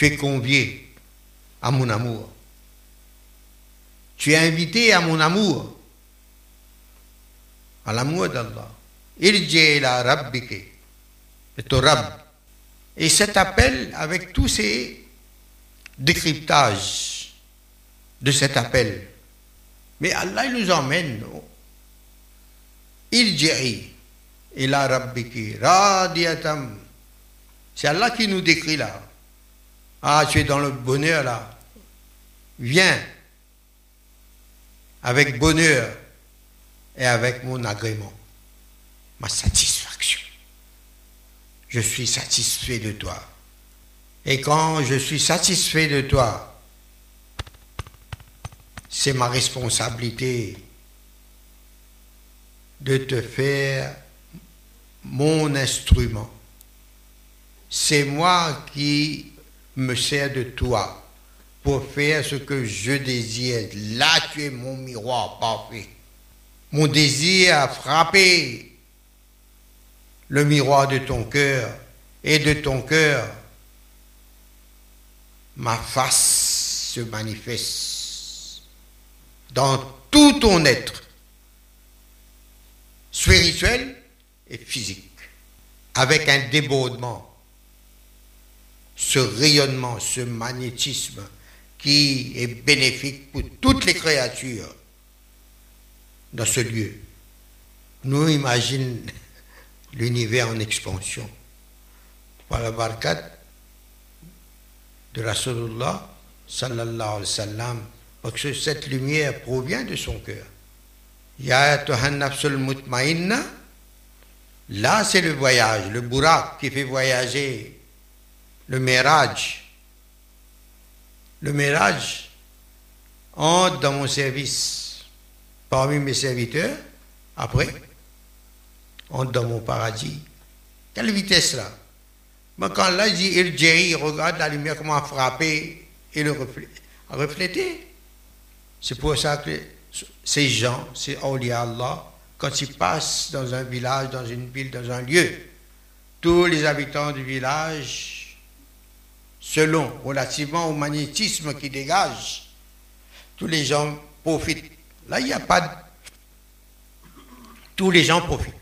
tu es convié à mon amour. Tu es invité à mon amour. à l'amour d'Allah. Et cet appel, avec tous ces décryptages de cet appel, mais Allah il nous emmène. Irji ila rabbiki radiyatam. C'est Allah qui nous décrit là. Ah, tu es dans le bonheur là. Viens avec bonheur et avec mon agrément, ma satisfaction. Je suis satisfait de toi. Et quand je suis satisfait de toi, c'est ma responsabilité de te faire mon instrument. C'est moi qui me sers de toi pour faire ce que je désire. Là, tu es mon miroir parfait. Mon désir a frappé le miroir de ton cœur et de ton cœur, ma face se manifeste dans tout ton être, spirituel et physique, avec un débordement, ce rayonnement, ce magnétisme qui est bénéfique pour toutes les créatures dans ce lieu. Nous imaginons l'univers en expansion. Par la barkat de Rasulullah sallallahu alayhi wa sallam, parce que cette lumière provient de son cœur. Ya mutmainna, là c'est le voyage, le burak qui fait voyager, le mirage. Le mirage entre dans mon service parmi mes serviteurs, après, entre dans mon paradis. Quelle vitesse là Mais quand là, dit, il regarde la lumière, comment frapper et le refléter. C'est pour ça que ces gens, ces awliya Allah, quand ils passent dans un village, dans une ville, dans un lieu, tous les habitants du village, selon, relativement au magnétisme qui dégage, tous les gens profitent Là, il n'y a pas de... Tous les gens profitent.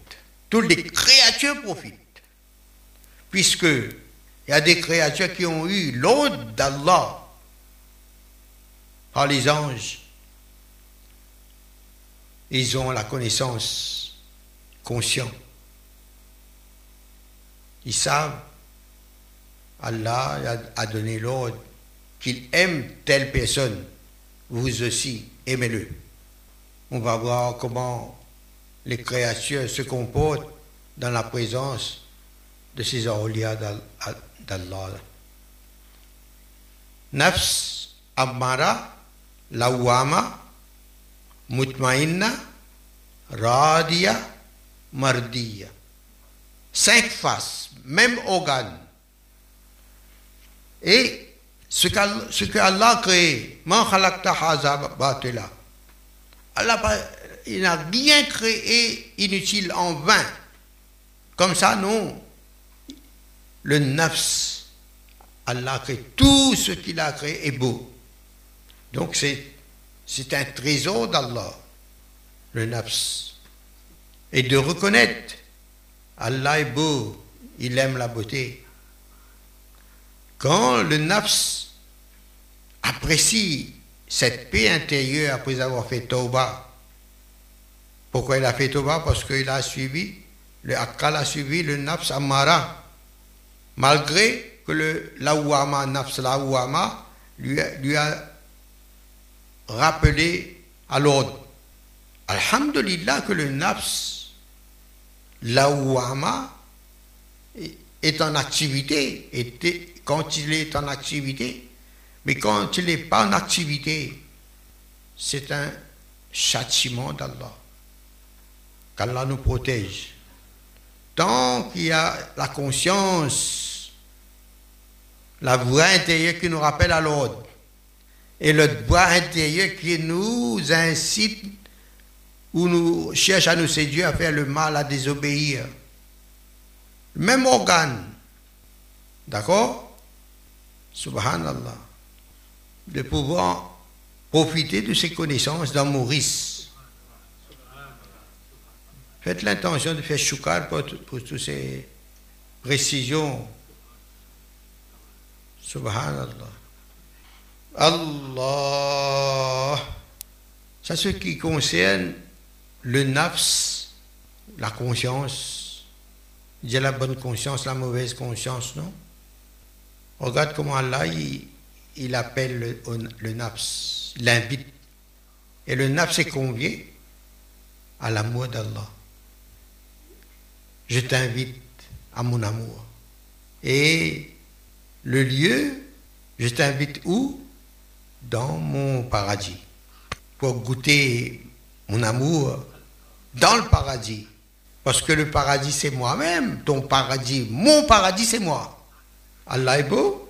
Toutes les créatures profitent. Puisque il y a des créatures qui ont eu l'ordre d'Allah par les anges. Ils ont la connaissance consciente. Ils savent, Allah a donné l'ordre qu'il aime telle personne. Vous aussi, aimez-le on va voir comment les créatures se comportent dans la présence de ces awliya d'Allah. Nafs Ammara Lawama Mutmainna Radia Mardiya. Cinq faces, même organe. Et ce qu'Allah a créé, Allah, il n'a rien créé inutile en vain. Comme ça, non. Le nafs, Allah a créé tout ce qu'il a créé est beau. Donc c'est un trésor d'Allah, le nafs. Et de reconnaître, Allah est beau, il aime la beauté. Quand le nafs apprécie cette paix intérieure après avoir fait Tauba. Pourquoi il a fait Tauba? Parce qu'il a suivi, le Akkal a suivi le Nafs Amara. Malgré que le Lawama, Nafs Lawama, lui, lui a rappelé à l'ordre. Alhamdulillah que le Nafs Lawama est en activité. Quand il est en activité, mais quand il n'est pas en activité, c'est un châtiment d'Allah. Qu'Allah nous protège. Tant qu'il y a la conscience, la voix intérieure qui nous rappelle à l'ordre, et le voix intérieur qui nous incite ou nous cherche à nous séduire, à faire le mal, à désobéir. Même organe. D'accord? Subhanallah de pouvoir profiter de ces connaissances dans Maurice. Faites l'intention de faire choukar pour, toutes ces précisions. Subhanallah. Allah. C'est ce qui concerne le nafs, la conscience. Il la bonne conscience, la mauvaise conscience, non? Regarde comment Allah, il, appelle le, le nafs, l'invite. Et le nafs est convié à l'amour d'Allah. Je t'invite à mon amour. Et le lieu, je t'invite où? Dans mon paradis. Pour goûter mon amour dans le paradis. Parce que le paradis, c'est moi-même. Ton paradis, mon paradis, c'est moi. Allah est beau.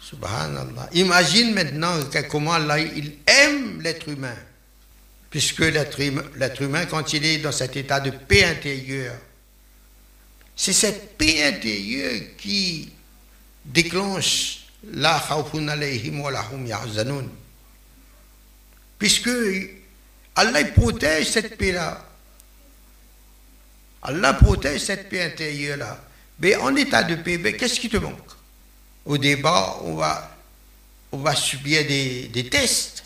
Subhanallah. Imagine maintenant comment Allah il aime l'être humain. Puisque l'être humain, quand il est dans cet état de paix intérieure, c'est cette paix intérieure qui déclenche la khawfun alayhim wa lahum. Puisque Allah protège cette paix-là. Allah protège cette paix intérieure-là. Mais en état de paix, qu'est-ce qui te manque? Au débat, on va, subir des, tests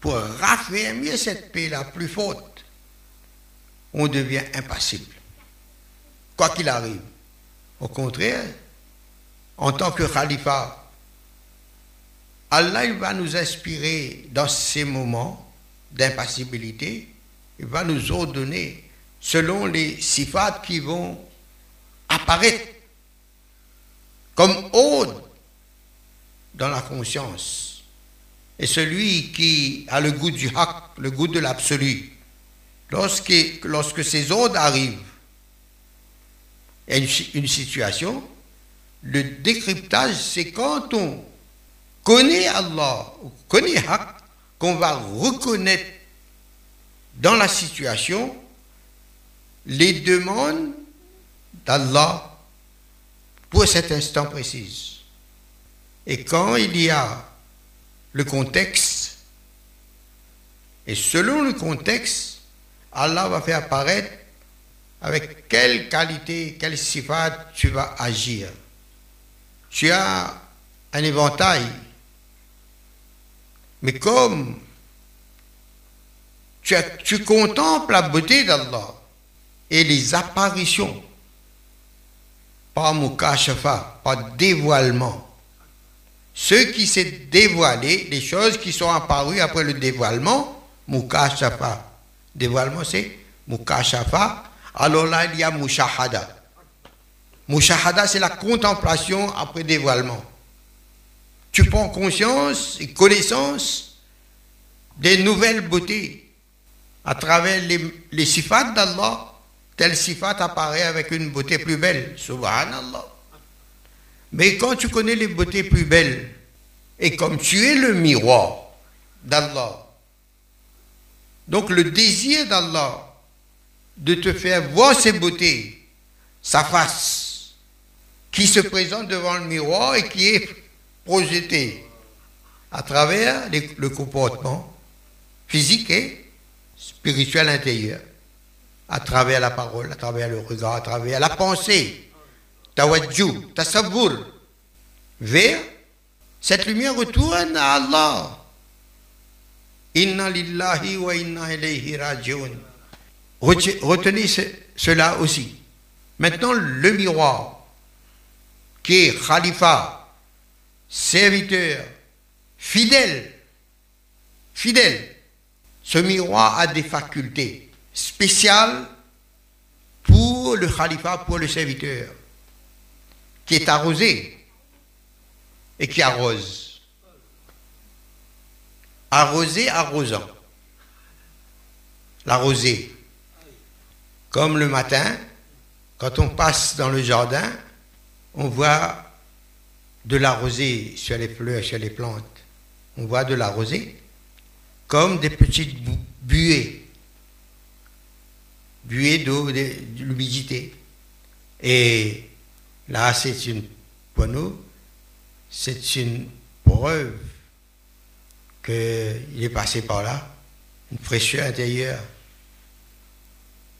pour raffermir cette paix-là plus forte. On devient impassible. Quoi qu'il arrive. Au contraire, en tant que khalifa, Allah va nous inspirer dans ces moments d'impassibilité, il va nous ordonner selon les sifats qui vont apparaître comme ordre dans la conscience. Et celui qui a le goût du haq, le goût de l'absolu, lorsque, ces ordres arrivent, une, une situation, le décryptage, c'est quand on connaît Allah, on connaît Haq, qu'on va reconnaître dans la situation les demandes d'Allah pour cet instant précis. Et quand il y a le contexte, et selon le contexte, Allah va faire apparaître avec quelle qualité, quelle sifat tu vas agir. Tu as un éventail mais comme tu, contemples la beauté d'Allah et les apparitions par mukashafa, par dévoilement, ce qui s'est dévoilé, les choses qui sont apparues après le dévoilement, mukashafa. Dévoilement, c'est mukashafa. Alors là, il y a mushahada. Mushahada, c'est la contemplation après dévoilement tu prends conscience et connaissance des nouvelles beautés à travers les, les d'Allah. Tel sifat apparaît avec une beauté plus belle. Subhanallah. Mais quand tu connais les beautés plus belles, et comme tu es le miroir d'Allah, donc le désir d'Allah de te faire voir ces beautés, sa face, qui se présente devant le miroir et qui est projeté à travers le comportement physique et spirituel intérieur, à travers la parole, à travers le regard, à travers la pensée, tawajju, tasavvur, vers cette lumière retourne à Allah. Inna lillahi wa inna ilayhi rajiun. Retenez cela aussi. Maintenant, le miroir, qui est Khalifa, serviteur, fidèle, fidèle. Ce miroir a des facultés spéciales pour le khalifa, pour le serviteur, qui est arrosé et qui arrose. Arrosé, arrosant. L'arrosé. Comme le matin, quand on passe dans le jardin, on voit de la sur les fleurs, sur les plantes. On voit de la comme des petites buées, buées d'eau, de, l'humidité. Et là, c'est une, pour nous, c'est une preuve qu'il est passé par là, une fraîcheur intérieure.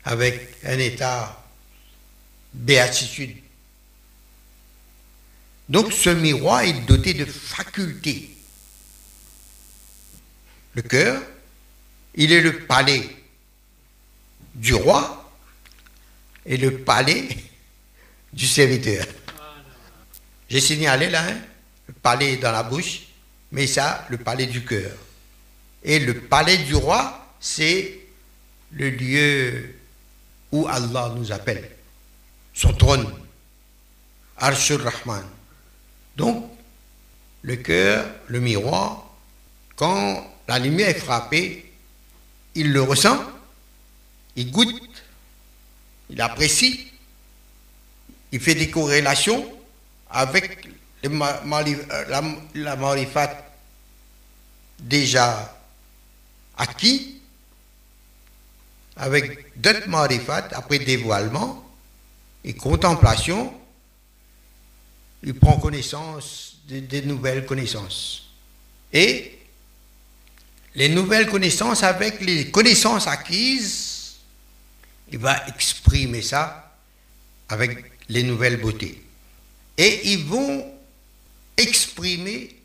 avec un état béatitude. Donc ce miroir est doté de facultés. Le cœur, il est le palais du roi et le palais du serviteur. J'ai signalé là, hein, le palais dans la bouche, mais ça, le palais du cœur. Et le palais du roi, c'est le lieu où Allah nous appelle, son trône, Arshur Rahman. Donc, le cœur, le miroir, quand la lumière est frappée, il le ressent, il goûte, il apprécie, il fait des corrélations avec la, la marifat déjà acquis, avec d'autres marifat, après dévoilement et contemplation, il prend connaissance des nouvelles connaissances. Et les nouvelles connaissances avec les connaissances acquises, il va exprimer ça avec les nouvelles beautés. Et ils vont exprimer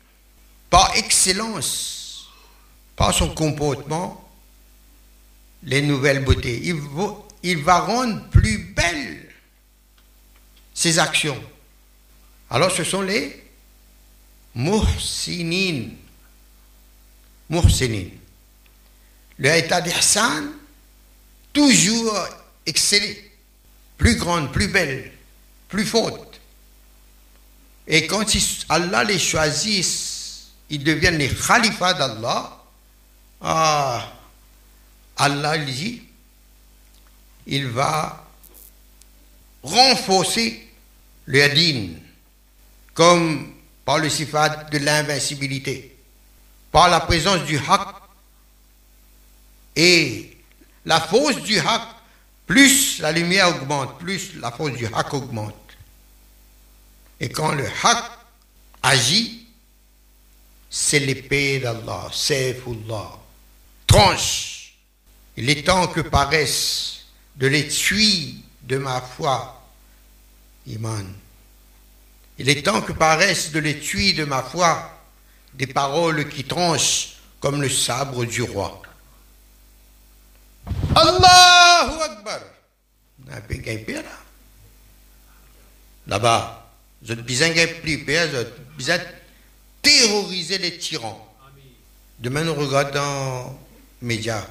par excellence, par son comportement, les nouvelles beautés. Il va, rendre plus belles ses actions. Alors ce sont les muhsinin. Muhsinin. Le état d'Ihsan, toujours excellé, plus grande, plus belle, plus forte. Et quand Allah les choisit, ils deviennent les khalifas d'Allah. Ah, Allah dit, il va renforcer le adin, comme par le sifat de l'invincibilité, par la présence du haq et la force du haq, plus la lumière augmente, plus la force du haq augmente. Et quand le haq agit, c'est l'épée d'Allah, Saifullah, tranche. Il est temps que paraisse de l'étui de ma foi, Iman. Il est temps que paraissent de l'étui de ma foi des paroles qui tranchent comme le sabre du roi. Allahu Akbar. Là-bas, êtes besoin plus besoin terroriser les tyrans. Demain, nous regardons médias.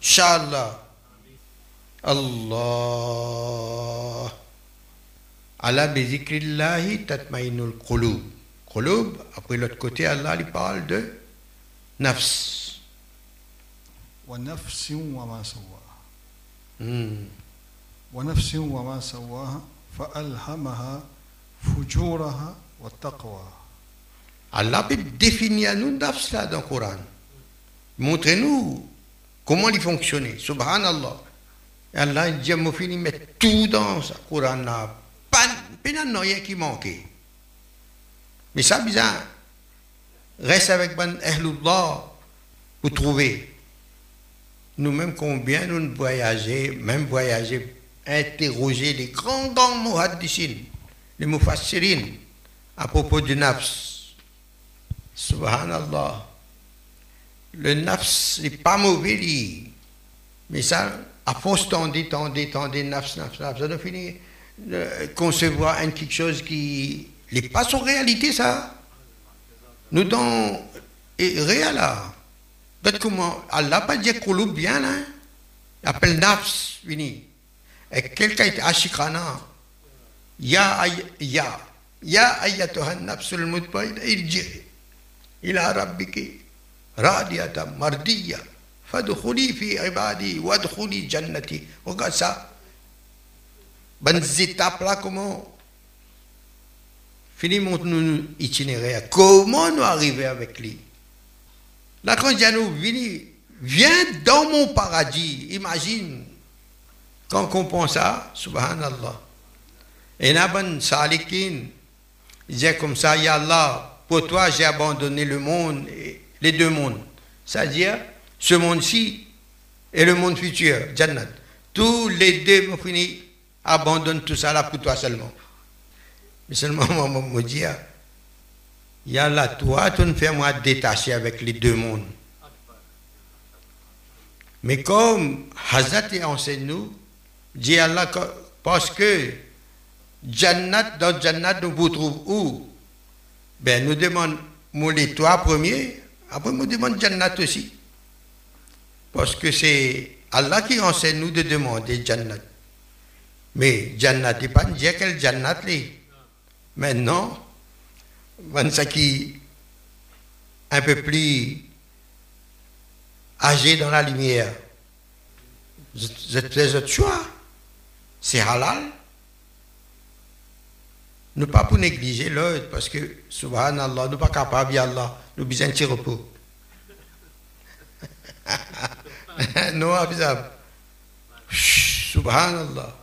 Inch'Allah. Allah. Allah bizikrillahi tatmainul qulub. Qulub, après l'autre côté, Allah il parle de nafs. ونفس وما سواها ونفس وما سواها فألهمها فجورها وتقواها Allah peut définir nous nafs là dans le Coran. Montrez-nous comment il fonctionne. Subhanallah. Et Allah dit, je fini mettre tout dans le Coran là. Pas, pas rien qui manquait. Mais ça, bizarre. Reste avec Ben Ahlullah pour trouver. Nous-mêmes, combien nous voyageons, même voyager, interroger les grands, grands muhaddisines, les mufassirines, à propos du nafs. Subhanallah. Le nafs n'est pas mauvais, mais ça, à force tendre, tendre, tendre, nafs, nafs, nafs, ça doit finir concevoir un quelque chose qui n'est pas en réalité, ça. Nous, dans, et réel là. دكما الله بان جي كولو بيانا أبل نفس ويني أكل كايت أشيقانا يا أي يا يا أيتها النفس المطمئن ارجعي إلى ربك راضية مرضية فادخلي في عبادي وادخلي جنتي وقصا بنزي تابلا كومو فيني موتنو إيشيني غيا كومو نو أريفي أفيك لي Nous vini, viens dans mon paradis. Imagine. Quand on pense ça, subhanallah. Et Naban Salikin, il disait comme ça, Ya Allah, pour toi j'ai abandonné le monde, et les deux mondes. C'est-à-dire, ce monde-ci, et le monde futur, Jannat. Tous les deux fini, abandonne tout ça là pour toi seulement. Mais seulement moi, me dis, y a là, toi, tu ne fais moi détacher avec les deux mondes. Mais comme Hazrat enseigne nous, dit Allah, parce que Jannat, dans Jannat, nous vous trouvons où? Ben, nous demandons, les trois premiers, après nous demandons Jannat aussi. Parce que c'est Allah qui enseigne nous de demander Jannat. Mais Jannat, il pas dire quel Jannat. Maintenant, qui un peu plus âgé dans la lumière. C'est halal. Nous pas pour négliger l'autre, parce que, subhanallah, nous pas capables, Allah, nous besoin de repos. non, abisab. Subhanallah.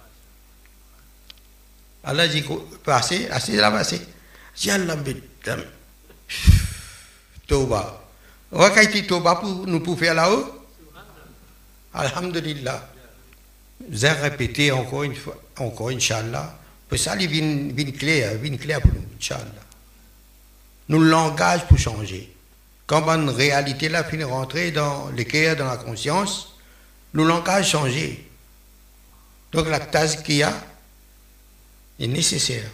Allah dit, passez, assez là, passez. Me Toba. On va Toba pour nous faire là-haut. Alhamdulillah. Avez répété encore une fois, encore, Inch'Allah. Pour ça, il vient clair, vient clair pour nous, Inch'Allah. Nous, le langage pour changer. Quand une réalité là finit rentrer dans le cœur, dans la conscience, nous langage changer. Donc la tasse qu'il y a est nécessaire.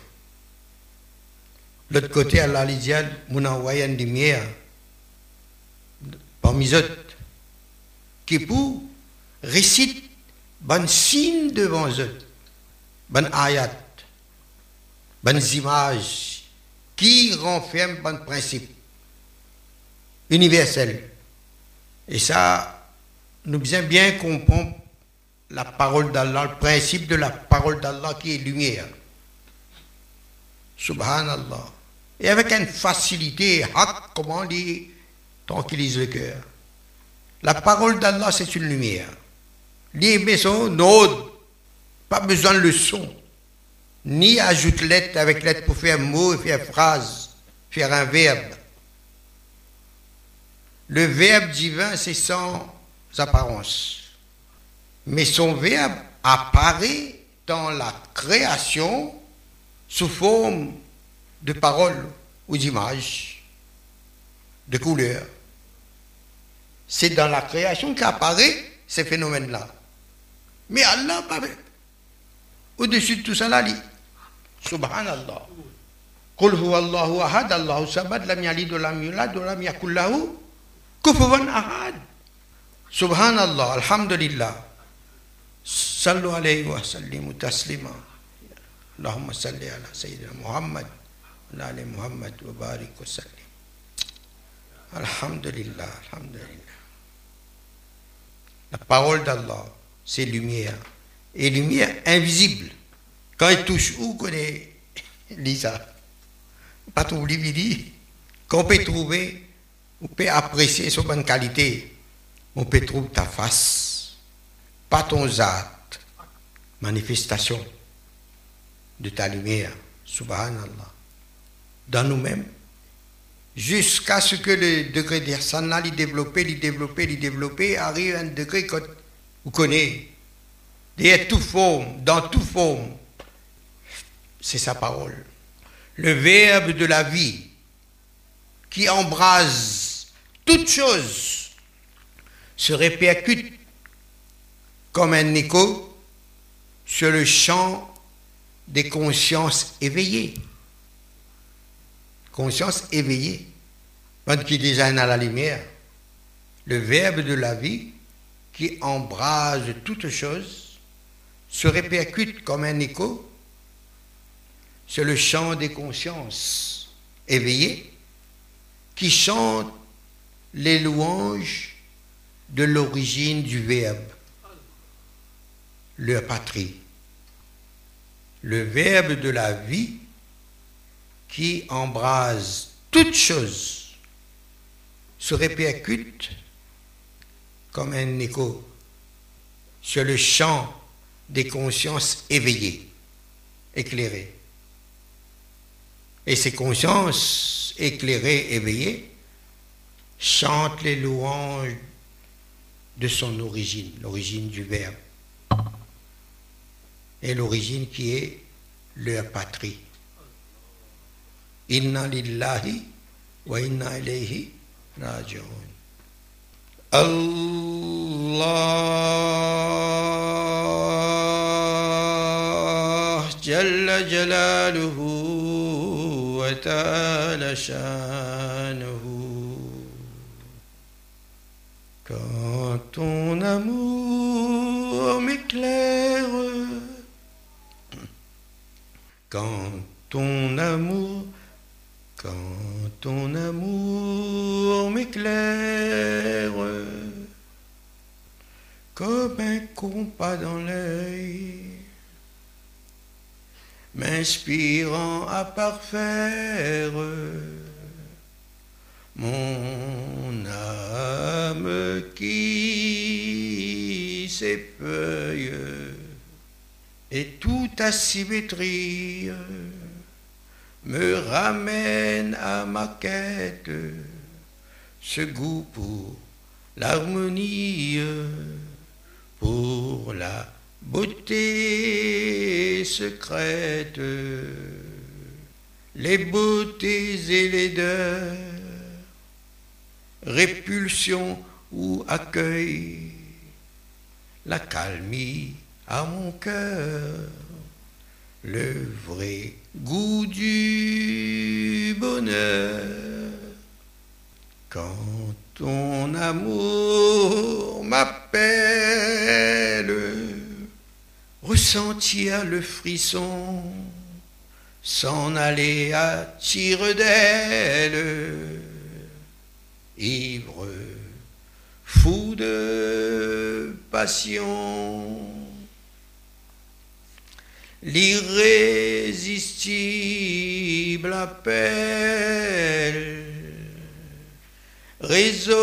L'autre côté, Allah dit, mon envoyé une lumière parmi eux qui pour récite bon signe devant eux, bon ayat, bonnes images qui renferment bon principe universel. Et ça, nous bien bien comprendre la parole d'Allah, le principe de la parole d'Allah qui est lumière. Subhanallah. Et avec une facilité, comment on dit, tranquillise le cœur. La parole d'Allah, c'est une lumière. Maisons, non, pas besoin de le son. Ni ajoute lettre avec lettre pour faire mot, faire phrase, faire un verbe. Le verbe divin, c'est sans apparence. Mais son verbe apparaît dans la création sous forme de paroles ou d'images, de couleurs. C'est dans la création qu'apparaît ces phénomènes-là. Mais Allah, au-dessus de tout ça, là, Subhanallah. Qul huwa Allahu ahad, Allahu sabad, lam yalid, lam yulad, lam yakul lahu kufuwan ahad. Subhanallah, alhamdulillah. Sallu alayhi wa sallimu taslima. Allahumma salli ala Sayyidina Muhammad la parole d'Allah c'est lumière et lumière invisible quand il touche où connaît Lisa? Pas tout dit qu'on peut trouver on peut apprécier son bonne qualité. On peut trouver ta face pas ton zat manifestation de ta lumière subhanallah dans nous-mêmes, jusqu'à ce que le degré d'Irsana l'y développer, l'y développer, l'y développer, arrive à un degré que vous connaissez, d'être tout forme, dans toute forme. C'est sa parole. Le verbe de la vie qui embrase toute chose se répercute comme un écho sur le champ des consciences éveillées. Conscience éveillée. Quand qui déjà à la lumière, le verbe de la vie qui embrase toute chose se répercute comme un écho sur le champ des consciences éveillées qui chantent les louanges de l'origine du verbe, leur patrie. Le verbe de la vie qui embrase toute chose se répercute comme un écho sur le champ des consciences éveillées, éclairées. Et ces consciences éclairées, éveillées, chantent les louanges de son origine, l'origine du verbe. Et l'origine qui est leur patrie. Inna lillahi wa inna ilayhi raji'un. Allah Jalla Jalaluhu wa ta'ala shanuhu. Quand ton amour m'éclaire, quand ton amour, quand ton amour m'éclaire, comme un compas dans l'œil, m'inspirant à parfaire mon âme qui s'effeuille et toute asymétrie me ramène à ma quête. Ce goût pour l'harmonie, pour la beauté secrète, les beautés et les deurs répulsion ou accueil, la calmie à mon cœur, le vrai goût du bonheur. Quand ton amour m'appelle, ressentir le frisson, s'en aller à tire d'aile ivre, fou de passion. L'irrésistible appel résonne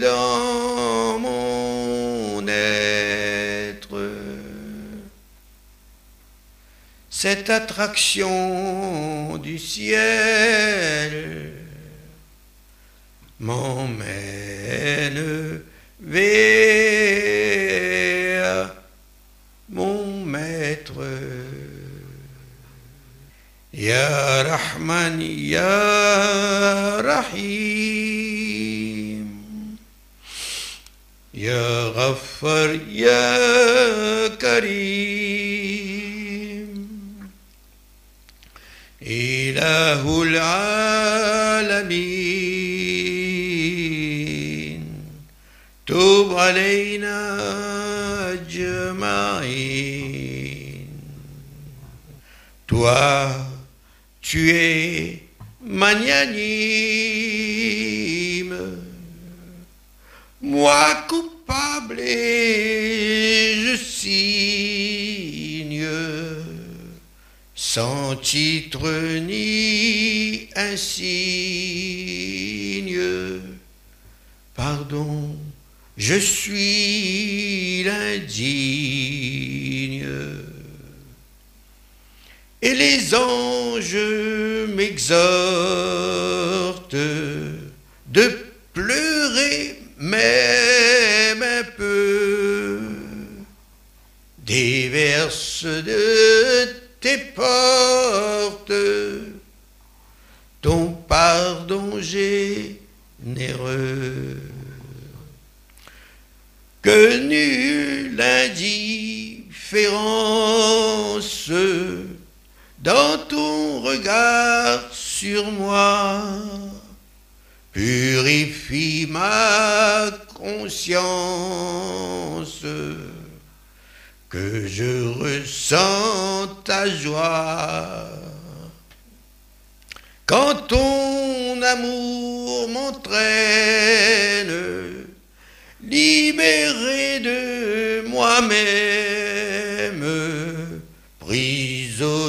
dans mon être. Cette attraction du ciel m'emmène vers يا رحمن يا رحيم يا غفر يا كريم إله العالمين توب علينا أجمعين Toi, tu es magnanime, moi coupable et je signe, sans titre ni insigne. Pardon, je suis l'indigne. Et les anges m'exhortent de pleurer même un peu. Déverse de tes portes ton pardon généreux. Que nulle indifférence dans ton regard sur moi purifie ma conscience, que je ressens ta joie. Quand ton amour m'entraîne, libéré de moi-même,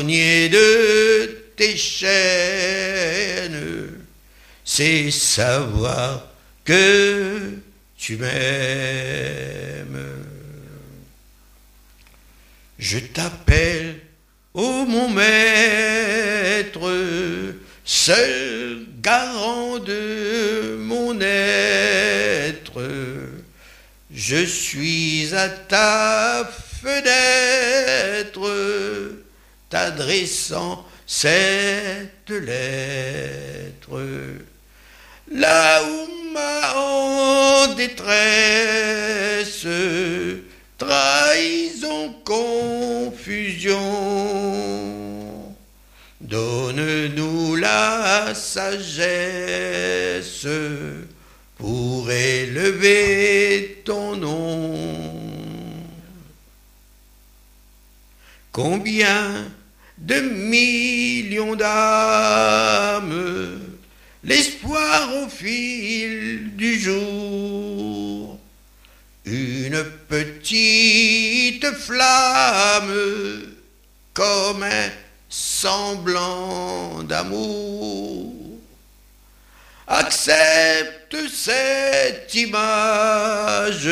de tes chaînes, c'est savoir que tu m'aimes. Je t'appelle, ô mon maître, seul garant de mon être. Je suis à ta fenêtre, t'adressant cette lettre. Là où ma en détresse, trahison, confusion, donne-nous la sagesse pour élever ton nom. Combien de millions d'âmes, l'espoir au fil du jour, une petite flamme comme un semblant d'amour. Accepte cette image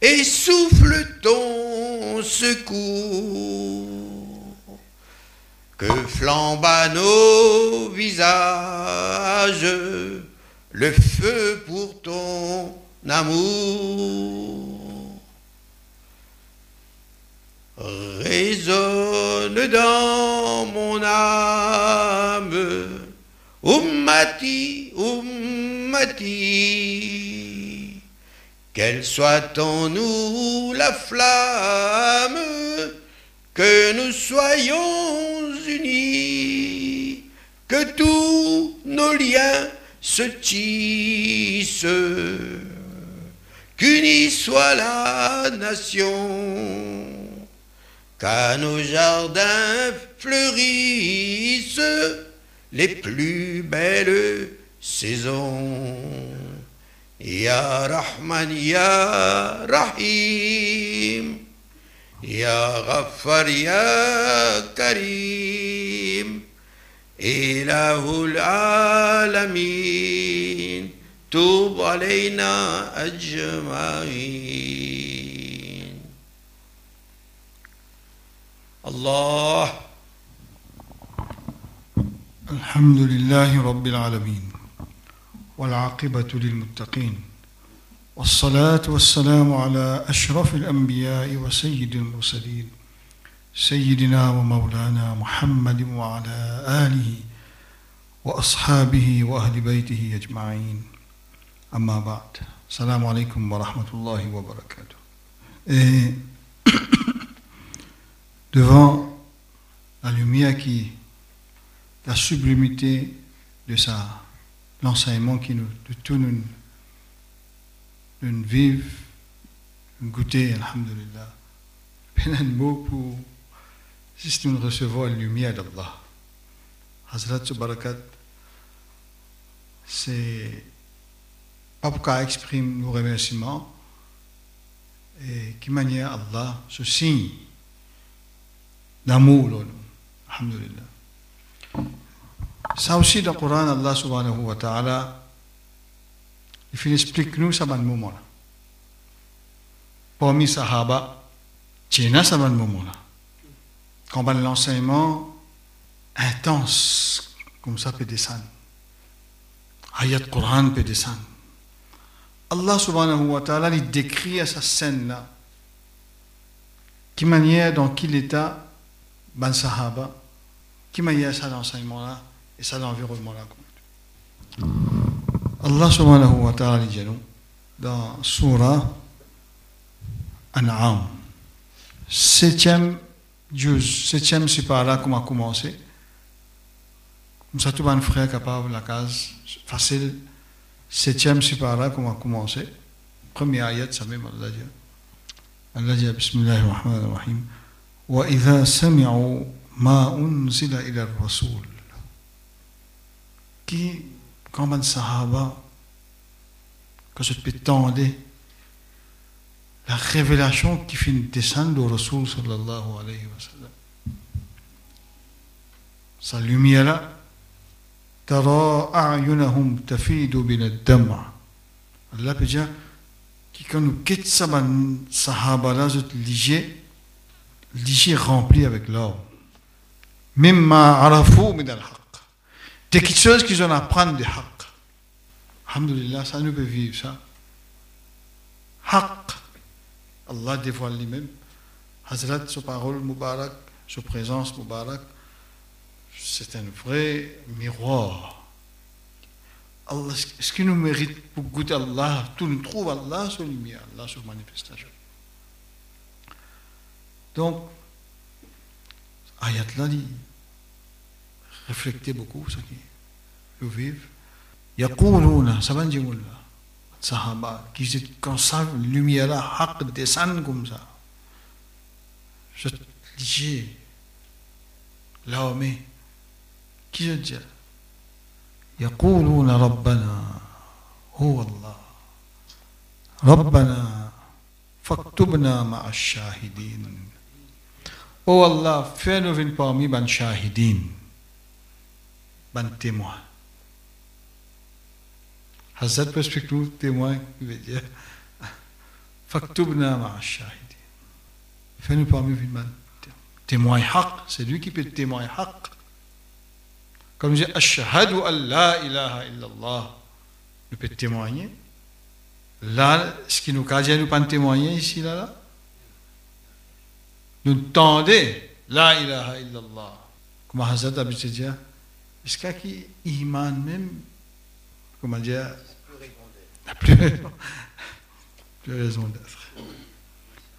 et souffle ton secours que flamba nos visages le feu pour ton amour. Résonne dans mon âme, Ummati, Ummati, qu'elle soit en nous la flamme, que nous soyons unis, que tous nos liens se tissent, qu'unie soit la nation, qu'à nos jardins fleurissent les plus belles saisons. Ya Rahman, Ya يا غفر يا كريم إله العالمين توب علينا أجمعين. الله. الحمد لله رب العالمين والعاقبة للمتقين. والصلاة والسلام على أشرف الأنبياء وسيد المرسلين سيدنا ومولانا محمد وعلى آله وأصحابه وأهل بيته أجمعين. أما بعد السلام عليكم ورحمة الله وبركاته. Devant la lumière qui la sublimité de ça, l'enseignement qui nous, de tout nous, nous vivre, nous goûter, alhamdulillah. Peine un mot pour, si nous recevons la lumière d'Allah. Hazrat Subarakat, c'est pas pour qu'on exprime nos remerciements, et qui manière Allah ce signe d'amour, alhamdulillah. Ça aussi, dans le Coran, Allah subhanahu wa ta'ala, il explique-nous ça dans moment-là. Parmi Sahaba, Tchina, ça dans moment-là. Quand l'enseignement intense, comme ça peut descendre. Ayat Coran peut descendre. Allah subhanahu wa ta'ala, il décrit à sa scène-là, qui manière, dans quel état, ban Sahaba, qui manière ça l'enseignement-là, et ça l'environnement-là. الله سبحانه وتعالى جنو دا سورة أنعام. سيتم جوز سيتم سيبارا كما كومونسي كم ساتو بان فخي كاباب لكاز فاسيل. سيتم سيبارا كما كومونسي قمي آيات سميم الله جل بسم الله الرحمن الرحيم. وإذا سمعوا ما أنزل إلى الرسول. كي comme un sahaba, que je peux tendre la révélation qui finit de descendre au Rasul sallallahu alayhi wa sallam. Sa lumière-là, ترى أعينهم تفيد من الدمع Allah peut dire qui quand nous quitte ça sahaba là c'est léger léger rempli avec l'or مما عرفوا من الحق c'est quelque chose qu'ils ont à apprendre de haq. Alhamdulillah, ça nous peut vivre ça. haq. Allah dévoile lui-même. Hazrat, sa parole Mubarak, sa présence Mubarak, c'est un vrai miroir. Allah, ce qui nous mérite pour goûter Allah, tout nous trouve Allah sur lumière, Allah sur manifestation. Donc, ayat là dit, réfléchissez beaucoup ce qui vous vivez. يقولون سبحان جمول صحابة qui quand ça lumière là haq descend comme ça je dis là mais qui je dis يقولون ربنا هو الله ربنا فاكتبنا مع الشاهدين Oh Allah, fais-nous venir parmi ban shahidin, ban témoins. Expliquer nous témoins, il veut dire, faktubna ma'a shahidin. Fais-nous parmi ban témoins haq, c'est lui qui peut témoigner haq. Comme je dis, Ashhadu an la ilaha illallah, nous peut témoigner. Là, ce qui nous cache, nous pas témoigner ici, là, là. Nous tendez, la ilaha illallah. Comme Hazrat Abi dire, est-ce qu'il y a iman même, comment dire, n'a plus, plus raison d'être.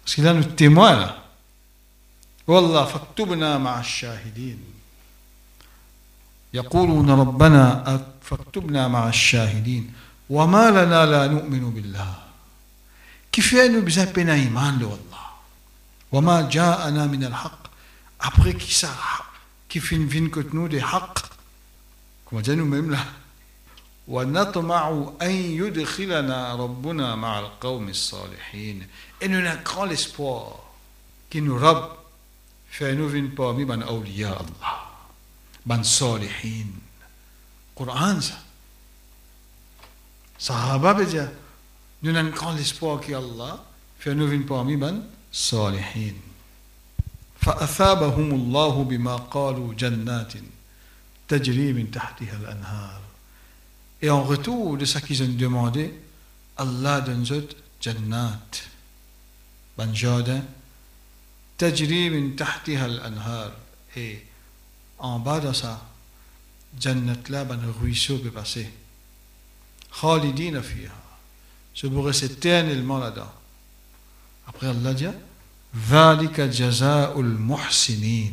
Parce que là, nous témoignons, là. والله فاكتبنا مع الشاهدين يقولون ربنا فاكتبنا مع الشاهدين وما لنا لا نؤمن بالله كيف nous بزابنا إيمان والله وما جاءنا من الحق après qui ça qui fin vin que nous des haq comme dire nous-mêmes là ونطمع أن يدخلنا ربنا مع القوم الصالحين et nous avons grand espoir que nous Rab fait nous ban awliya Allah ban salihin Coran ça veut dire nous avons grand espoir que Allah fait nous vin parmi ban صالحين فأثابهم الله بما قالوا جنات تجري من تحتها الأنهار Et en retour de ce qu'ils ont demandé, Allah donne eux jannat, ban jardin, tajri min tahtiha al-anhar. Et en bas de ça, jannat là, ruisseau peut passer. Je vous reste éternellement là-dedans. Après Allah dit Valika jaza'ul muhsinin.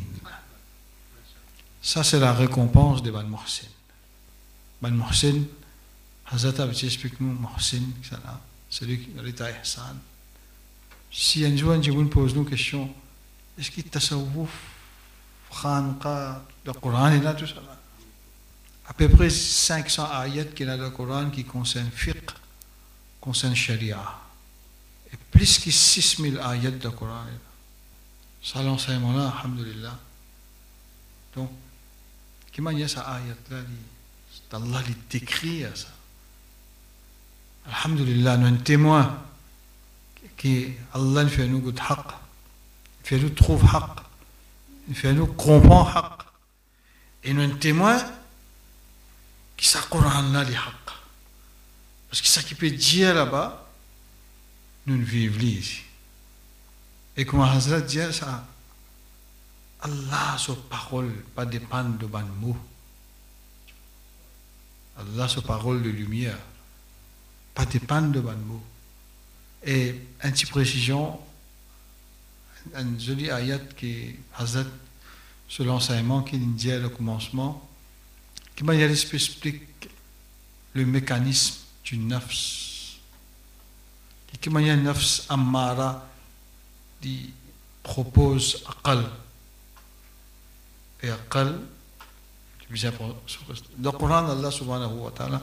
Ça, c'est la récompense de Ban Muhsin. Ban Muhsin, Hazrat Abdi explique nous, Muhsin, celui qui a l'état ihsan. Si un jour, un pose nous question, est-ce qu'il tasawwuf, khanqa, le Coran est là, tout ça là? À peu près 500 ayats qu'il y a dans le Coran qui concernent fiqh, concernent sharia et plus que 6000 ayats de Coran. Ça, l'enseignement-là, alhamdulillah. Donc, comment il y a ça ayat-là, Allah décrit ça. Alhamdulillah, nous sommes témoins que Allah fait nous good haq, fait nous trouve haq, fait nous comprend haq. Et nous sommes témoins que ça Coran-là, les haq. Parce que ça qui peut dire là-bas, nous ne vivons ici. Et comme Hazrat dit ça, Allah, sa parole, pas de ban mot. Allah, sa parole de lumière, pas dépendre de ban mot. Et une petite précision, un joli ayat qui Hazrat, sur l'enseignement qu'il dit au commencement, qui m'a explique le mécanisme du nafs Hikmahnya nafs ammara di propose aqal. Et aqal, bisa dans le Coran, Allah subhanahu wa ta'ala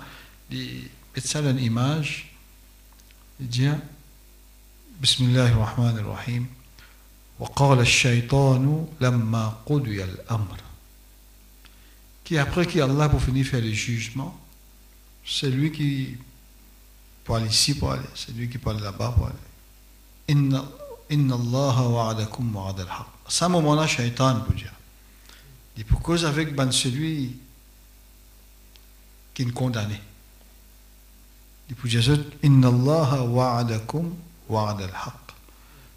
dit, met ça une image, il dit, بسم الله الرحمن الرحيم وقال الشيطان لما قضي الأمر qui après qui Allah pour finir faire le jugement c'est lui qui pour aller ici, pour aller. C'est lui qui parle là-bas pour aller. Inna, inna Allah wa'adakum wa'ad al-haq. À ce moment-là, shaitan peut dire. dit, pour cause avec ben celui qui est condamné. Il dit pour Jésus, Inna Allah wa'adakum wa'ad al-haq.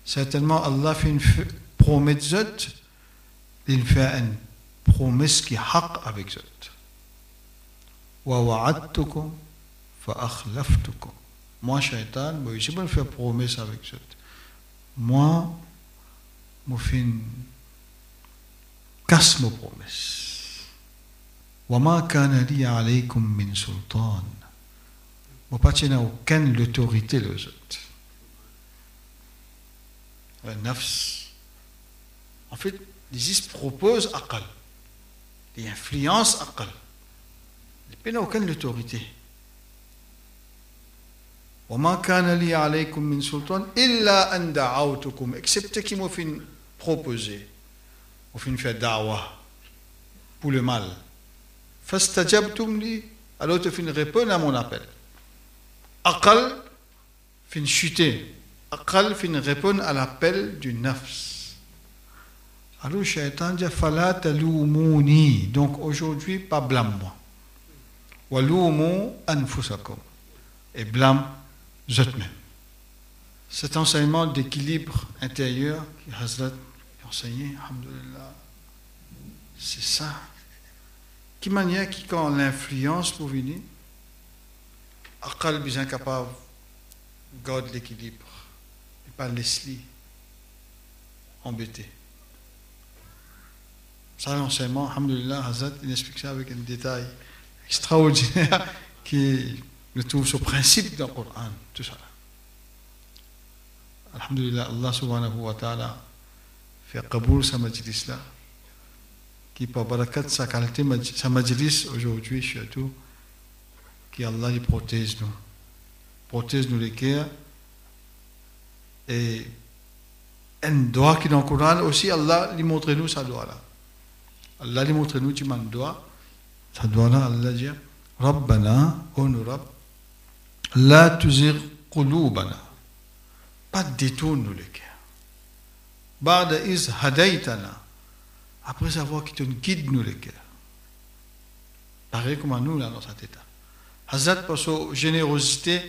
Certainement, Allah fait une promesse, il fait une promesse qui est haq avec Zot. Wa wa'adtukum fa'akhlaftukum. Moi, shaitan, moi, je vais faire promesse avec Zot. Moi, je fais casse ma promesse وما كان لي عليكم من سلطان moi pas n'a aucune autorité les autres le nafs en fait l'ISIS propose aqal il influence aqal il n'a aucune autorité وما كان لي عليكم من سلطان إلا أن دعوتكم excepté qui m'ont fait proposer au fin faire dawa pour le mal. Fastajabtumli, alors tu fin répondre à mon appel. Aqal fin chuter. Aqal fin répondre à l'appel du nafs. Alors shaitan dit Fala Donc aujourd'hui, pas blâme-moi. Waloumu anfusakum. Et blâme vous même. Cet enseignement d'équilibre intérieur que Hazrat enseigné alhamdulillah c'est ça. Qui manière qui quand l'influence pour venir Aqal bien capable garde l'équilibre. Et pas laisser embêté ça l'enseignement alhamdulillah Hazrat il explique ça avec un détail extraordinaire qui le trouve ce principe dans le Coran tout ça. Alhamdulillah Allah subhanahu wa ta'ala fait Kaboul ce majlis-là, qui par barakat sa qualité, sa majlis aujourd'hui surtout, qui Allah y protège nous. Protège nous les guerres. Et un doigt qui dans aussi, Allah lui montre nous sa doigt-là. Allah lui montre nous, tu m'en. Sa doigt-là, Allah dit Rabbana, on Rabb, la tuzir qulubana. Pas détourne nous les guerres. Ba'da iz hadaytana. Après savoir que tu nous guides nous le cœur. Pareil comme à nous là dans cet état. Hazat pour sa générosité,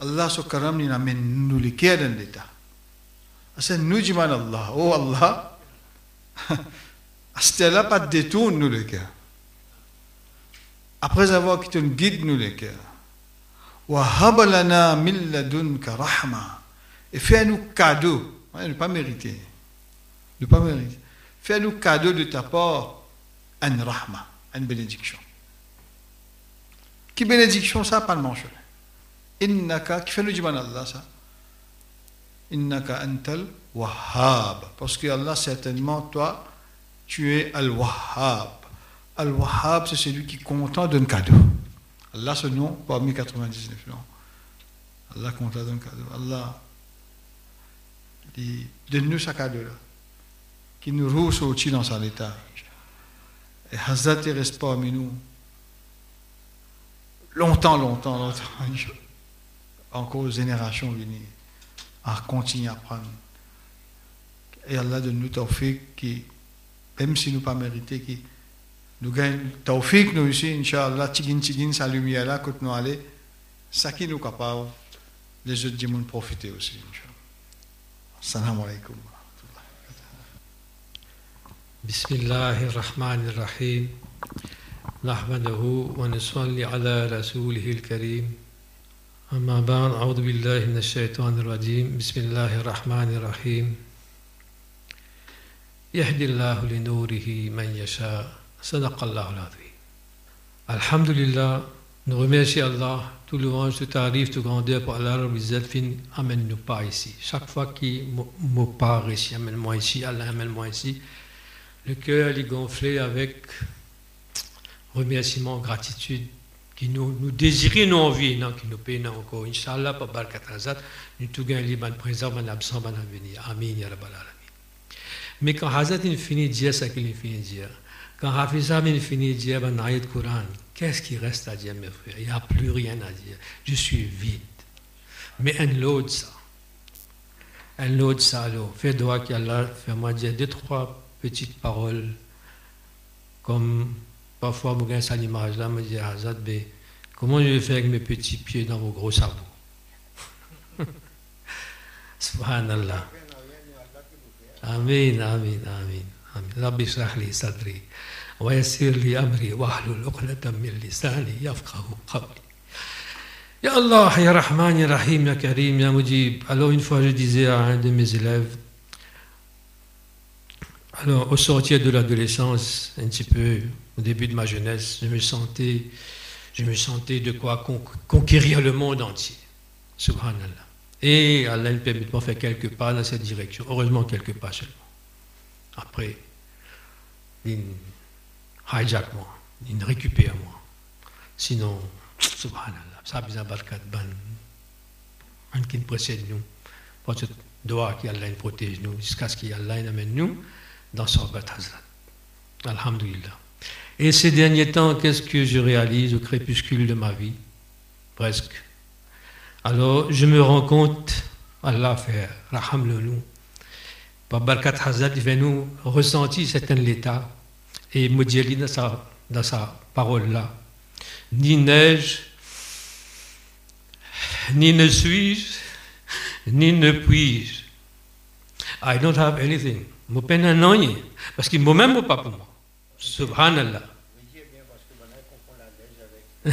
Allah so karam ni namen nous le cœur dans l'état. Asen nujman Allah. Oh Allah. Astela pas détourne nous le cœur. Après avoir quitté une guide nous le cœur. Wa habalana min ladunka rahma. Et fais-nous cadeau ne pas mériter, ne pas mériter Fais-nous cadeau de ta part un rahma, une bénédiction. Qui bénédiction ça Pas le manche. Innaka, qui fait nous dire Allah ça? Innaka antal wahhab. Parce que Allah, certainement, toi, tu es al-wahhab. Al-wahhab, c'est celui qui content d'un cadeau. Allah, ce nom, parmi 99 noms. Allah content d'un cadeau. Allah, donne-nous ce cadeau-là qui nous au-dessus dans son état. Et Hazrat reste pas parmi nous. Longtemps, longtemps, longtemps. Encore générations venues à continuer à prendre. Et Allah donne nous tawfiq qui, même si nous pas mérité, qui nous gagne tawfiq nous ici, Inch'Allah, tigin tigin, sa lumière là, quand nous allons, ça qui nous capable, les autres monde profiter aussi. Salam alaikum. بسم الله الرحمن الرحيم. نحمده ونصلي على رسوله الكريم. أما بعد أعوذ بالله من الشيطان الرجيم. بسم الله الرحمن الرحيم. يهدي الله لنوره من يشاء. صدق الله العظيم. الحمد لله nous remercions Allah tout louange, tout tarif, tout grandeur pour Allah amène-nous pas ici chaque fois qu'il me parle ici amène-moi ici Allah amène-moi ici le cœur est gonflé avec remerciement, gratitude, qui nous, nous désirons nos envies, non, qui nous payent encore. Inch'Allah, par Barkat Hazat, nous tout gagnons ban présent, ban absent, ban avenir. Amin, ya Rabbal Alamin. Mais quand Hazat il finit dire ce qu'il finit de dire, quand Hafizah il finit dire ban ayat Coran, qu'est-ce qui reste à dire, mes frères? Il n'y a plus rien à dire. Je suis vide. Mais un lot de ça. Un lot de ça, alors. Fais droit qu'Allah, fais-moi dire deux, trois petites paroles, comme parfois, je cette image-là, me dit Azad, comment je vais faire avec mes petits pieds dans vos gros sabots? Subhanallah. Amin, amin. amin. Rabbi shrah li sadri. ويسر لي أمري واحلل عقدة من لساني يفقه قولي Ya Allah, Ya Rahman, Ya Rahim, Ya Karim, Ya Mujib. Alors une fois je disais à un de mes élèves, alors au sortir de l'adolescence, un petit peu au début de ma jeunesse, je me sentais, je me sentais de quoi conquérir le monde entier. Subhanallah. Et Allah me permet de faire quelques pas dans cette direction. Heureusement, quelques pas seulement. Après, il hijack moi, il récupère moi. Sinon, subhanallah, ça barkat ban. Un qui précède nous. Parce que doit qu'Allah nous protège nous jusqu'à ce qu'Allah nous amène nous dans son Hazrat. Alhamdulillah. Et ces derniers temps, qu'est-ce que je réalise au crépuscule de ma vie? Presque. Alors, je me rends compte, Allah fait, raham le nous, par Barkat Hazrat, il fait nous ressentir certain l'état, et Moudjeli dans sa, dans sa parole-là, ni neige, ni ne suis-je, ni ne puis-je. I don't have anything. Je peine un parce qu'il ne même pas pour moi. Subhanallah.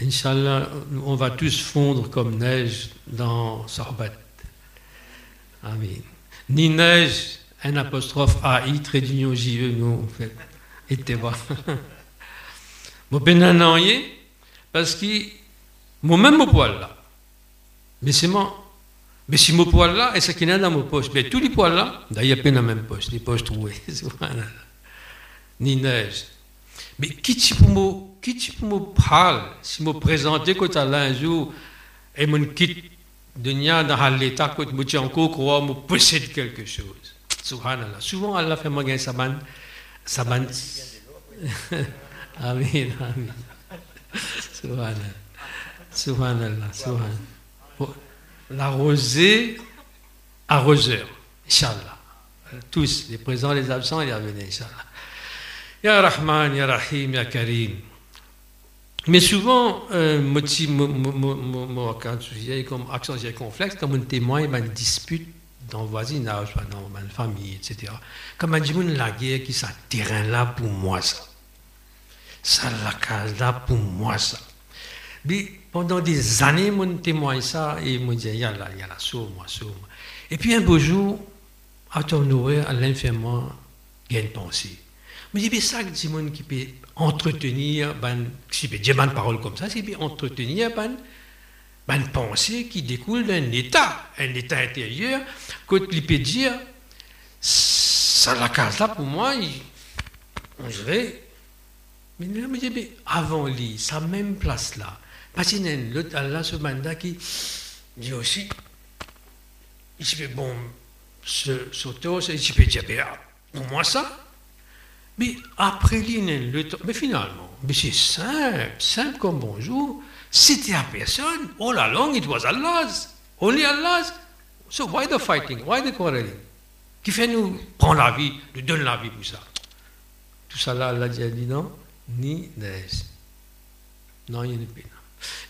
Inch'Allah, on va tous fondre comme neige dans Sorbat. Amen. Ni neige, un apostrophe AI, trait d'union JE, nous, en fait. Et te voir. Mon peine parce que mon poil là. Mais c'est moi. Mais si mon poil là, et ce qui est dans mon poche, mais tous les poils là, d'ailleurs, pas dans la même poche, les poches trouées. Ni neige. Mais qui tu peux me, qui tu peux me parler, si me présenter quand Allah un jour, et mon quitte de nia dans l'état, quand je encore croire, me possède quelque chose. Subhanallah. Souvent, Allah fait moi gagner saban, saban. Amin, amin. Subhanallah. Subhanallah, subhanallah. La arroseur, Inch'Allah. Tous, les présents, les absents, y a venu, Inch'Allah. Ya Rahman, Ya Rahim, Ya Karim. Mais souvent, euh, quand j'ai comme accent complexe, comme un témoin, une dispute dans le voisinage, dans ma famille, etc. Comme on dit, la guerre qui ça terrain là pour moi, ça. Ça, la case là pour moi, ça. Mais pendant des années, mon témoin ça, et me dit, il y a là, il y a là, sauve moi, sauve moi. Et puis un beau jour, à tourner à l'infirmière, il y a une pensée. Mais il y a ça qui peut entretenir, ben, si peut dire une parole comme ça, c'est bien entretenir ben, ben, une pensée qui découle d'un état, un état intérieur, qu'il peut dire, ça la case là pour moi, on dirait, mais il me dit, avant lui, sa même place là, parce qu'il y a l'autre Allah ce mandat qui dit aussi, il se fait bon, ce s'auto, il se peut dire, pour moi ça, mais après temps, mais finalement, mais c'est simple, simple comme bonjour. C'était à personne. All along it was Allah's. Only Allah's. So why the fighting? Why the quarreling? Qui fait nous prendre la vie, nous donne la vie pour ça? Tout ça là, Allah a dit non, ni. Non, il n'y a pas.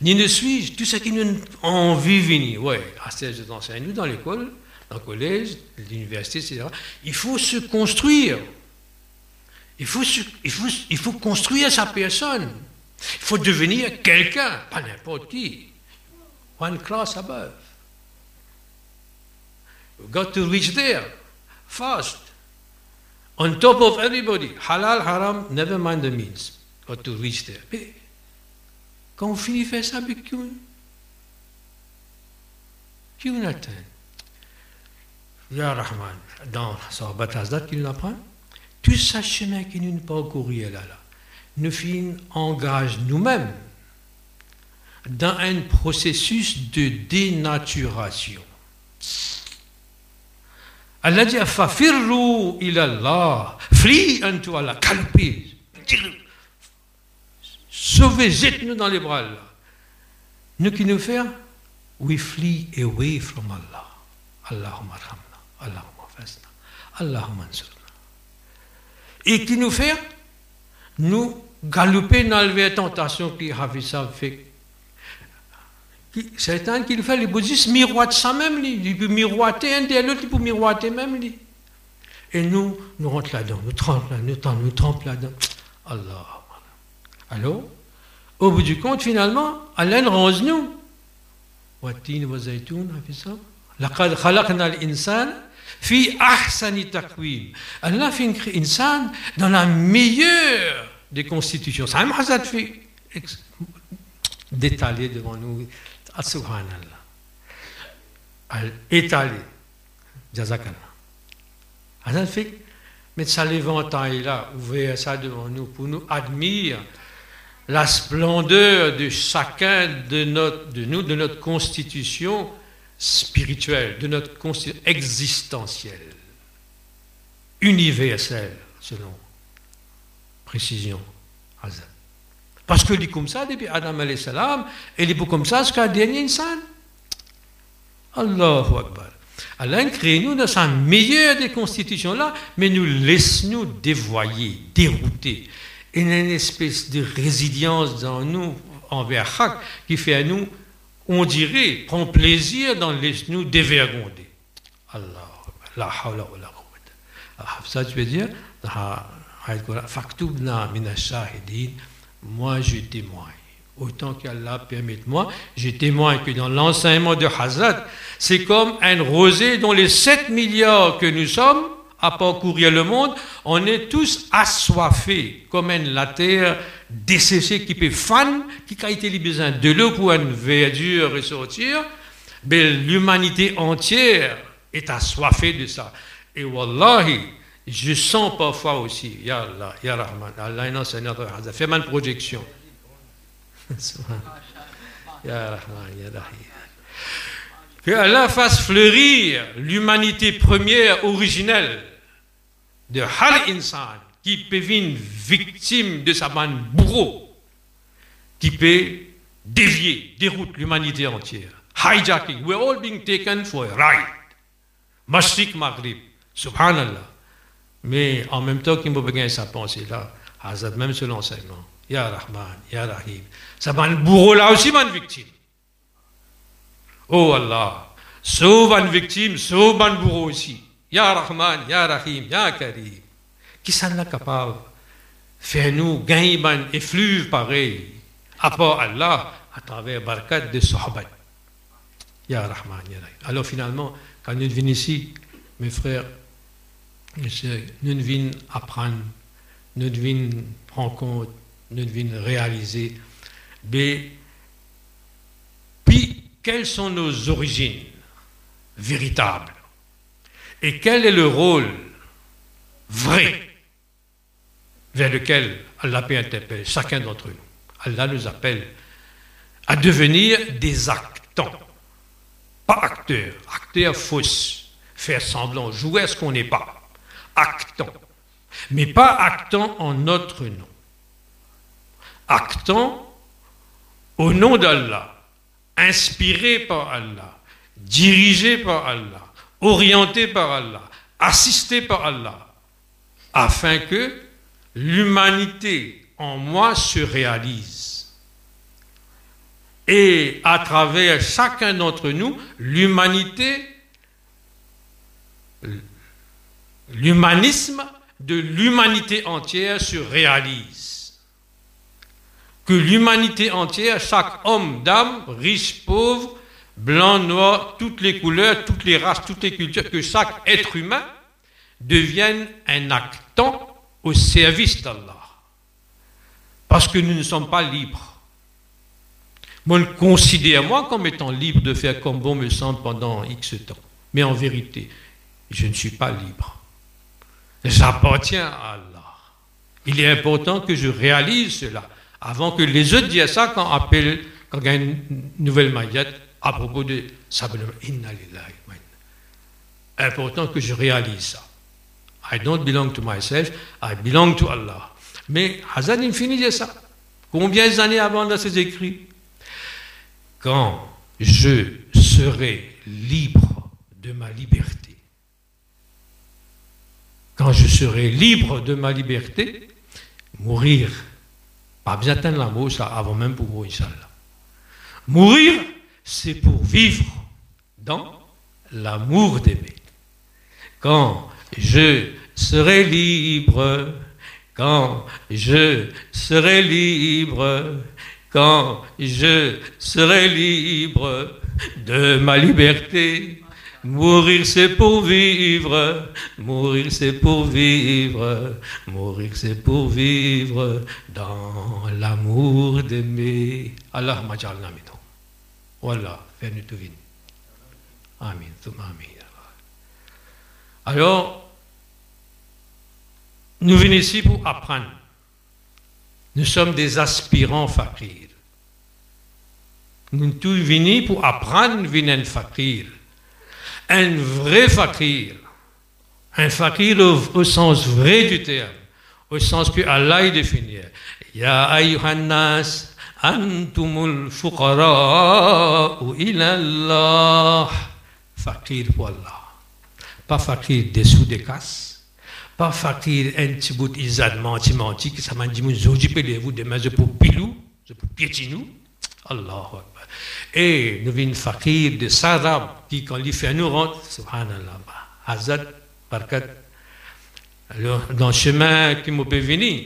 Ni ne suis-je, tout ce qui nous envie venir. Oui, à ce enseigne nous dans l'école, dans le collège, l'université, etc. Il faut se construire. Il faut, il, faut, il faut construire sa personne. Il faut devenir quelqu'un, pas n'importe qui. One class above. You've got to reach there fast. On top of everybody. Halal, haram, never mind the means. Got to reach there. Mais quand on finit faire ça, mais qui on atteint? Ya Rahman, dans Sahabat Hazdat, qui l'apprend tout ce chemin qui nous parcouru là, là, nous fin engage nous-mêmes dans un processus de dénaturation. Allah dit Fafirru ilallah, flee unto Allah, calpez, sauvez, jette-nous dans les bras là. Nous qui nous faisons, we flee away from Allah. Allahumma rahmna, Allahumma fasna, Allahumma ansurna et qui nous fait nous galoper dans la tentation qui a ça fait Shaitan qui le fait, les bouddhistes miroitent ça même, il peut miroiter un des l'autre, il peut miroiter même. Lui. Et nous, nous rentrons là-dedans, nous trempons là-dedans, nous trempons là-dedans. Allah. Alors, au bout du compte, finalement, Allah nous rose nous. والتين والزيتون حفظها لقد خلقنا الإنسان في أحسن تقويم Allah fait une insan dans la meilleure des constitutions. Ça Hazard fait d'étaler devant nous. Subhanallah. Étaler. Jazakallah. Hazard fait mettre ça l'éventail là, ouvrir ça devant nous pour nous admirer la splendeur de chacun de, notre, de nous, de notre constitution spirituelle, de notre constitution existentielle, universelle, selon précision. Parce que dit comme ça, depuis Adam alayhi salam, et est comme ça jusqu'à dernier insan. Allahu Akbar. Allah crée nous dans sa meilleure des constitutions là, mais nous laisse nous dévoyer, dérouter il y a une espèce de résilience dans nous envers Hak qui fait à nous, on dirait, prend plaisir dans les nous dévergonder. Allah, la hawla wa la ah, Ça, tu veux dire, moi je témoigne. Autant qu'Allah permette-moi, je témoigne que dans l'enseignement de Hazrat, c'est comme un rosé dont les 7 milliards que nous sommes, à parcourir le monde, on est tous assoiffés, comme la terre desséchée qui peut fan, qui a été besoin de l'eau pour une verdure ressortir, mais l'humanité entière est assoiffée de ça. Et wallahi, je sens parfois aussi, Ya Allah, Ya Rahman, Allah Seigneur, fais ma projection. ya Rahman, Ya Rahim. Que Allah fasse fleurir l'humanité première, originelle, de Hal Insan, qui peut une victime de sa manne bourreau, qui peut dévier, déroute l'humanité entière. Hijacking, we're all being taken for a ride. Mashrik Maghrib, subhanallah. Mais en même temps qu'il me sa pensée là, Hazard, même sur l'enseignement, Ya Rahman, Ya Rahim, sa manne bourreau là aussi, manne victime. Oh Allah, sauve une victime, sauve un bourreau aussi. Ya Rahman, Ya Rahim, Ya Karim. Qui s'en est capable? Faire nous gagner un effluve pareil, à part Allah, à travers Barkat de Sahaba. Ya Rahman, Ya Rahim. Alors finalement, quand nous venons ici, mes frères, nous venons apprendre, nous venons prendre compte, nous venons réaliser. Mais, puis, quelles sont nos origines véritables? Et quel est le rôle vrai vers lequel Allah peut interpeller chacun d'entre nous? Allah nous appelle à devenir des actants, pas acteurs, acteurs fausses, faire semblant, jouer à ce qu'on n'est pas, actants, mais pas actants en notre nom, actants au nom d'Allah, inspirés par Allah, dirigés par Allah, orienté par Allah, assisté par Allah, afin que l'humanité en moi se réalise. Et à travers chacun d'entre nous, l'humanité, l'humanisme de l'humanité entière se réalise. Que l'humanité entière, chaque homme, dame, riche, pauvre, blanc, noir, toutes les couleurs, toutes les races, toutes les cultures, que chaque être humain devienne un actant au service d'Allah. Parce que nous ne sommes pas libres. Moi, je considère moi comme étant libre de faire comme bon me semble pendant X temps. Mais en vérité, je ne suis pas libre. J'appartiens à Allah. Il est important que je réalise cela avant que les autres disent ça quand, appelle, quand il y a une nouvelle maillette à propos de Important que je réalise ça. I don't belong to myself, I belong to Allah. Mais Hazan Infini dit ça. Combien d'années avant dans ses écrits? Quand je serai libre de ma liberté, quand je serai libre de ma liberté, mourir, pas besoin d'atteindre la mort, ça avant même pour mourir, Inch'Allah. Mourir, c'est pour vivre dans l'amour d'aimer. Quand je serai libre, quand je serai libre, quand je serai libre de ma liberté. Mourir c'est pour vivre, mourir c'est pour vivre, mourir c'est pour vivre dans l'amour d'aimer. Allah majalna fais-nous tout vite. Amin, amin. Alors, nous venons ici pour apprendre. Nous sommes des aspirants fakirs. Nous tous venus pour apprendre un fakir. Un vrai fakir. Un fakir au, sens vrai du terme. Au sens que Allah y définit. Ya ayyuhannas antumul fuqara ila Allah. Fakir pour Allah. Pas fakir dessous des casses pas fakir un petit bout d'izad menti menti que ça m'a dit vous pour pilou je pour piétinou Allah et nous venons fakir de Sarab qui quand il fait nous rentre subhanallah Hazad barkat dans le chemin qui m'a venir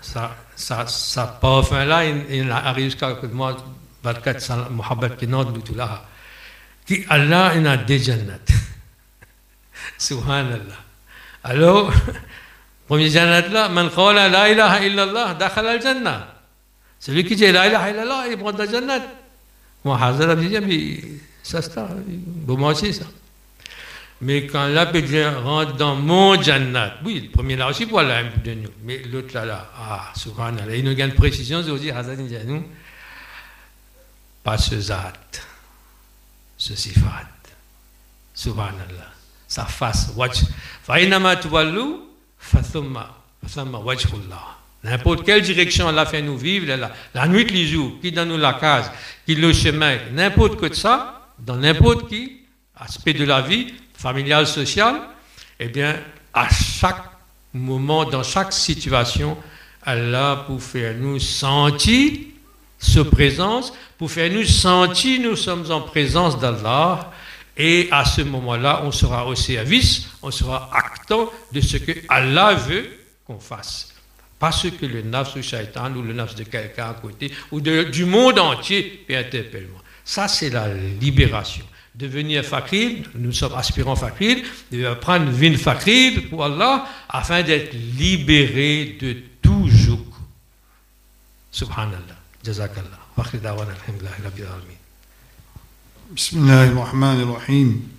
ça ça ça pas fin là il arrive jusqu'à moi barkat muhabbat qui n'a là qui Allah il a des jannat subhanallah alors, premier jannat là, man qala la ilaha illallah, dakhala al-jannah. Celui qui dit la ilaha illallah, il prend la jannat. Moi, mais ça c'est moi aussi ça. Mais quand la pédiatre rentre dans mon jannat, oui, le premier là aussi, voilà de nous. Mais l'autre là, là, ah, subhanallah, il nous gagne précision, aussi Hazara dit à nous, pas ce zat, ce sifat. Subhanallah sa face. N'importe quelle direction elle a fait nous vivre, la, la nuit, les jours, qui donne nous la case, qui le chemin, n'importe que ça, dans n'importe qui aspect de la vie, familiale, sociale, eh bien, à chaque moment, dans chaque situation, elle a pour faire nous sentir sa présence, pour faire nous sentir nous sommes en présence d'Allah, et à ce moment-là, on sera au service, on sera actant de ce que Allah veut qu'on fasse. Pas ce que le nafs ou shaitan ou le nafs de quelqu'un à côté ou du monde entier peut interpeller. Ça, c'est la libération. Devenir fakir, nous sommes aspirants fakir, de prendre une fakir pour Allah afin d'être libéré de tout joug. Subhanallah. Jazakallah. بسم الله الرحمن الرحيم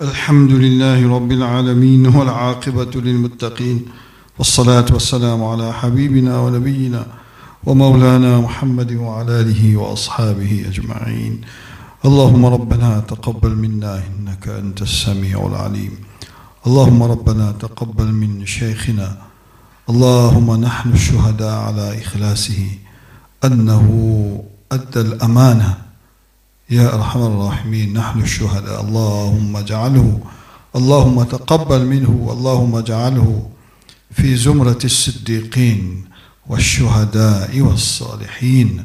الحمد لله رب العالمين والعاقبة للمتقين والصلاة والسلام على حبيبنا ونبينا ومولانا محمد وعلى آله وأصحابه أجمعين. اللهم ربنا تقبل منا إنك أنت السميع العليم. اللهم ربنا تقبل من شيخنا. اللهم نحن الشهداء على إخلاصه. أنه أدى الأمانة. يا أرحم الراحمين نحن الشهداء. اللهم اجعله اللهم تقبل منه اللهم اجعله في زمرة الصديقين والشهداء والصالحين.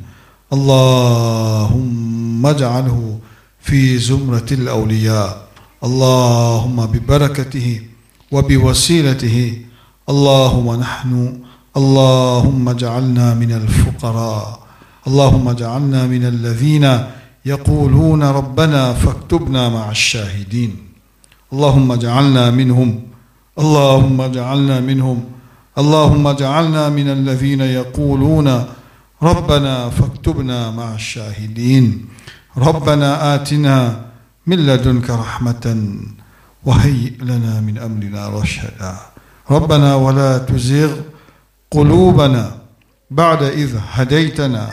اللهم اجعله في زمرة الأولياء. اللهم ببركته وبوسيلته. اللهم نحن اللهم اجعلنا من الفقراء. اللهم اجعلنا من الذين يقولون ربنا فاكتبنا مع الشاهدين. اللهم اجعلنا منهم اللهم اجعلنا منهم. اللهم اجعلنا من الذين يقولون ربنا فاكتبنا مع الشاهدين. ربنا آتنا من لدنك رحمة وهيئ لنا من أمرنا رشدا. ربنا ولا تزغ قلوبنا بعد إذ هديتنا.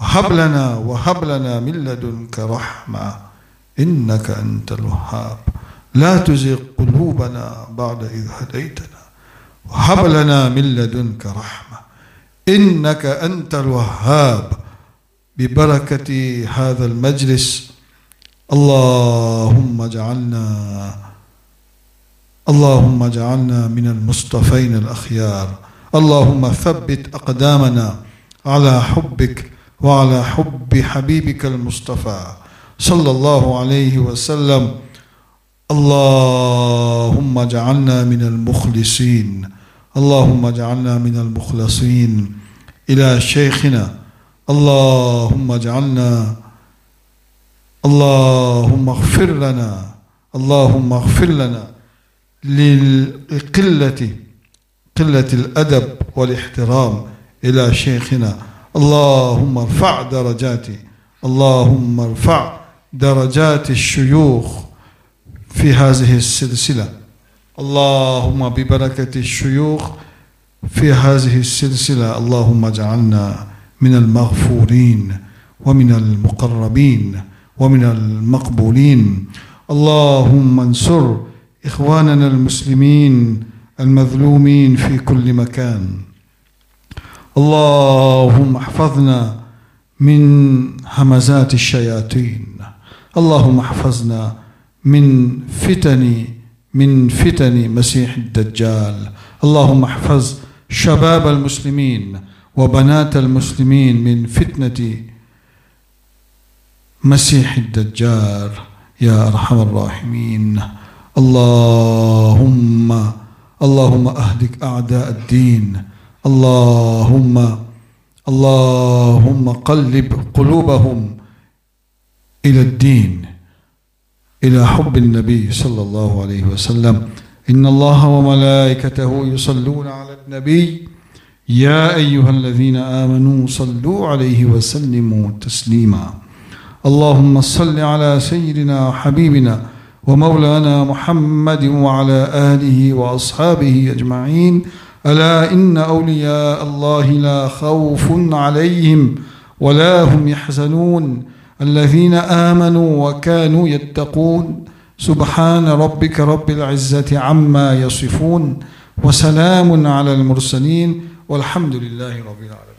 وهب لنا وهب لنا من لدنك رحمة إنك أنت الوهاب. لا تزغ قلوبنا بعد إذ هديتنا وهب لنا من لدنك رحمة. إنك أنت الوهاب. ببركة هذا المجلس. اللهم اجعلنا اللهم اجعلنا من المصطفين الأخيار. اللهم ثبت أقدامنا على حبك وعلى حب حبيبك المصطفى. صلى الله عليه وسلم. اللهم اجعلنا من المخلصين. اللهم اجعلنا من المخلصين. إلى شيخنا. اللهم اجعلنا. اللهم اغفر لنا. اللهم اغفر لنا للقلة قلة الأدب والإحترام. إلى شيخنا. اللهم ارفع درجاته اللهم ارفع درجات الشيوخ. في هذه السلسلة. اللهم ببركة الشيوخ في هذه السلسلة. اللهم اجعلنا من المغفورين ومن المقربين ومن المقبولين. اللهم انصر إخواننا المسلمين المظلومين في كل مكان. اللهم احفظنا من همزات الشياطين. اللهم احفظنا من فتن من فتن مسيح الدجال. اللهم احفظ شباب المسلمين وبنات المسلمين من فتنة مسيح الدجال. يا أرحم الراحمين. اللهم اللهم اهلك أعداء الدين. اللهم اللهم قلب قلوبهم إلى الدين. إلى حب النبي صلى الله عليه وسلم. إن الله وملائكته يصلون على النبي. يا أيها الذين آمنوا صلوا عليه وسلموا تسليما. اللهم صل على سيدنا وحبيبنا ومولانا محمد وعلى آله وأصحابه أجمعين. ألا إن أولياء الله لا خوف عليهم ولا هم يحزنون. الذين آمنوا وكانوا يتقون. سبحان ربك رب العزة عما يصفون وسلام على المرسلين والحمد لله رب العالمين.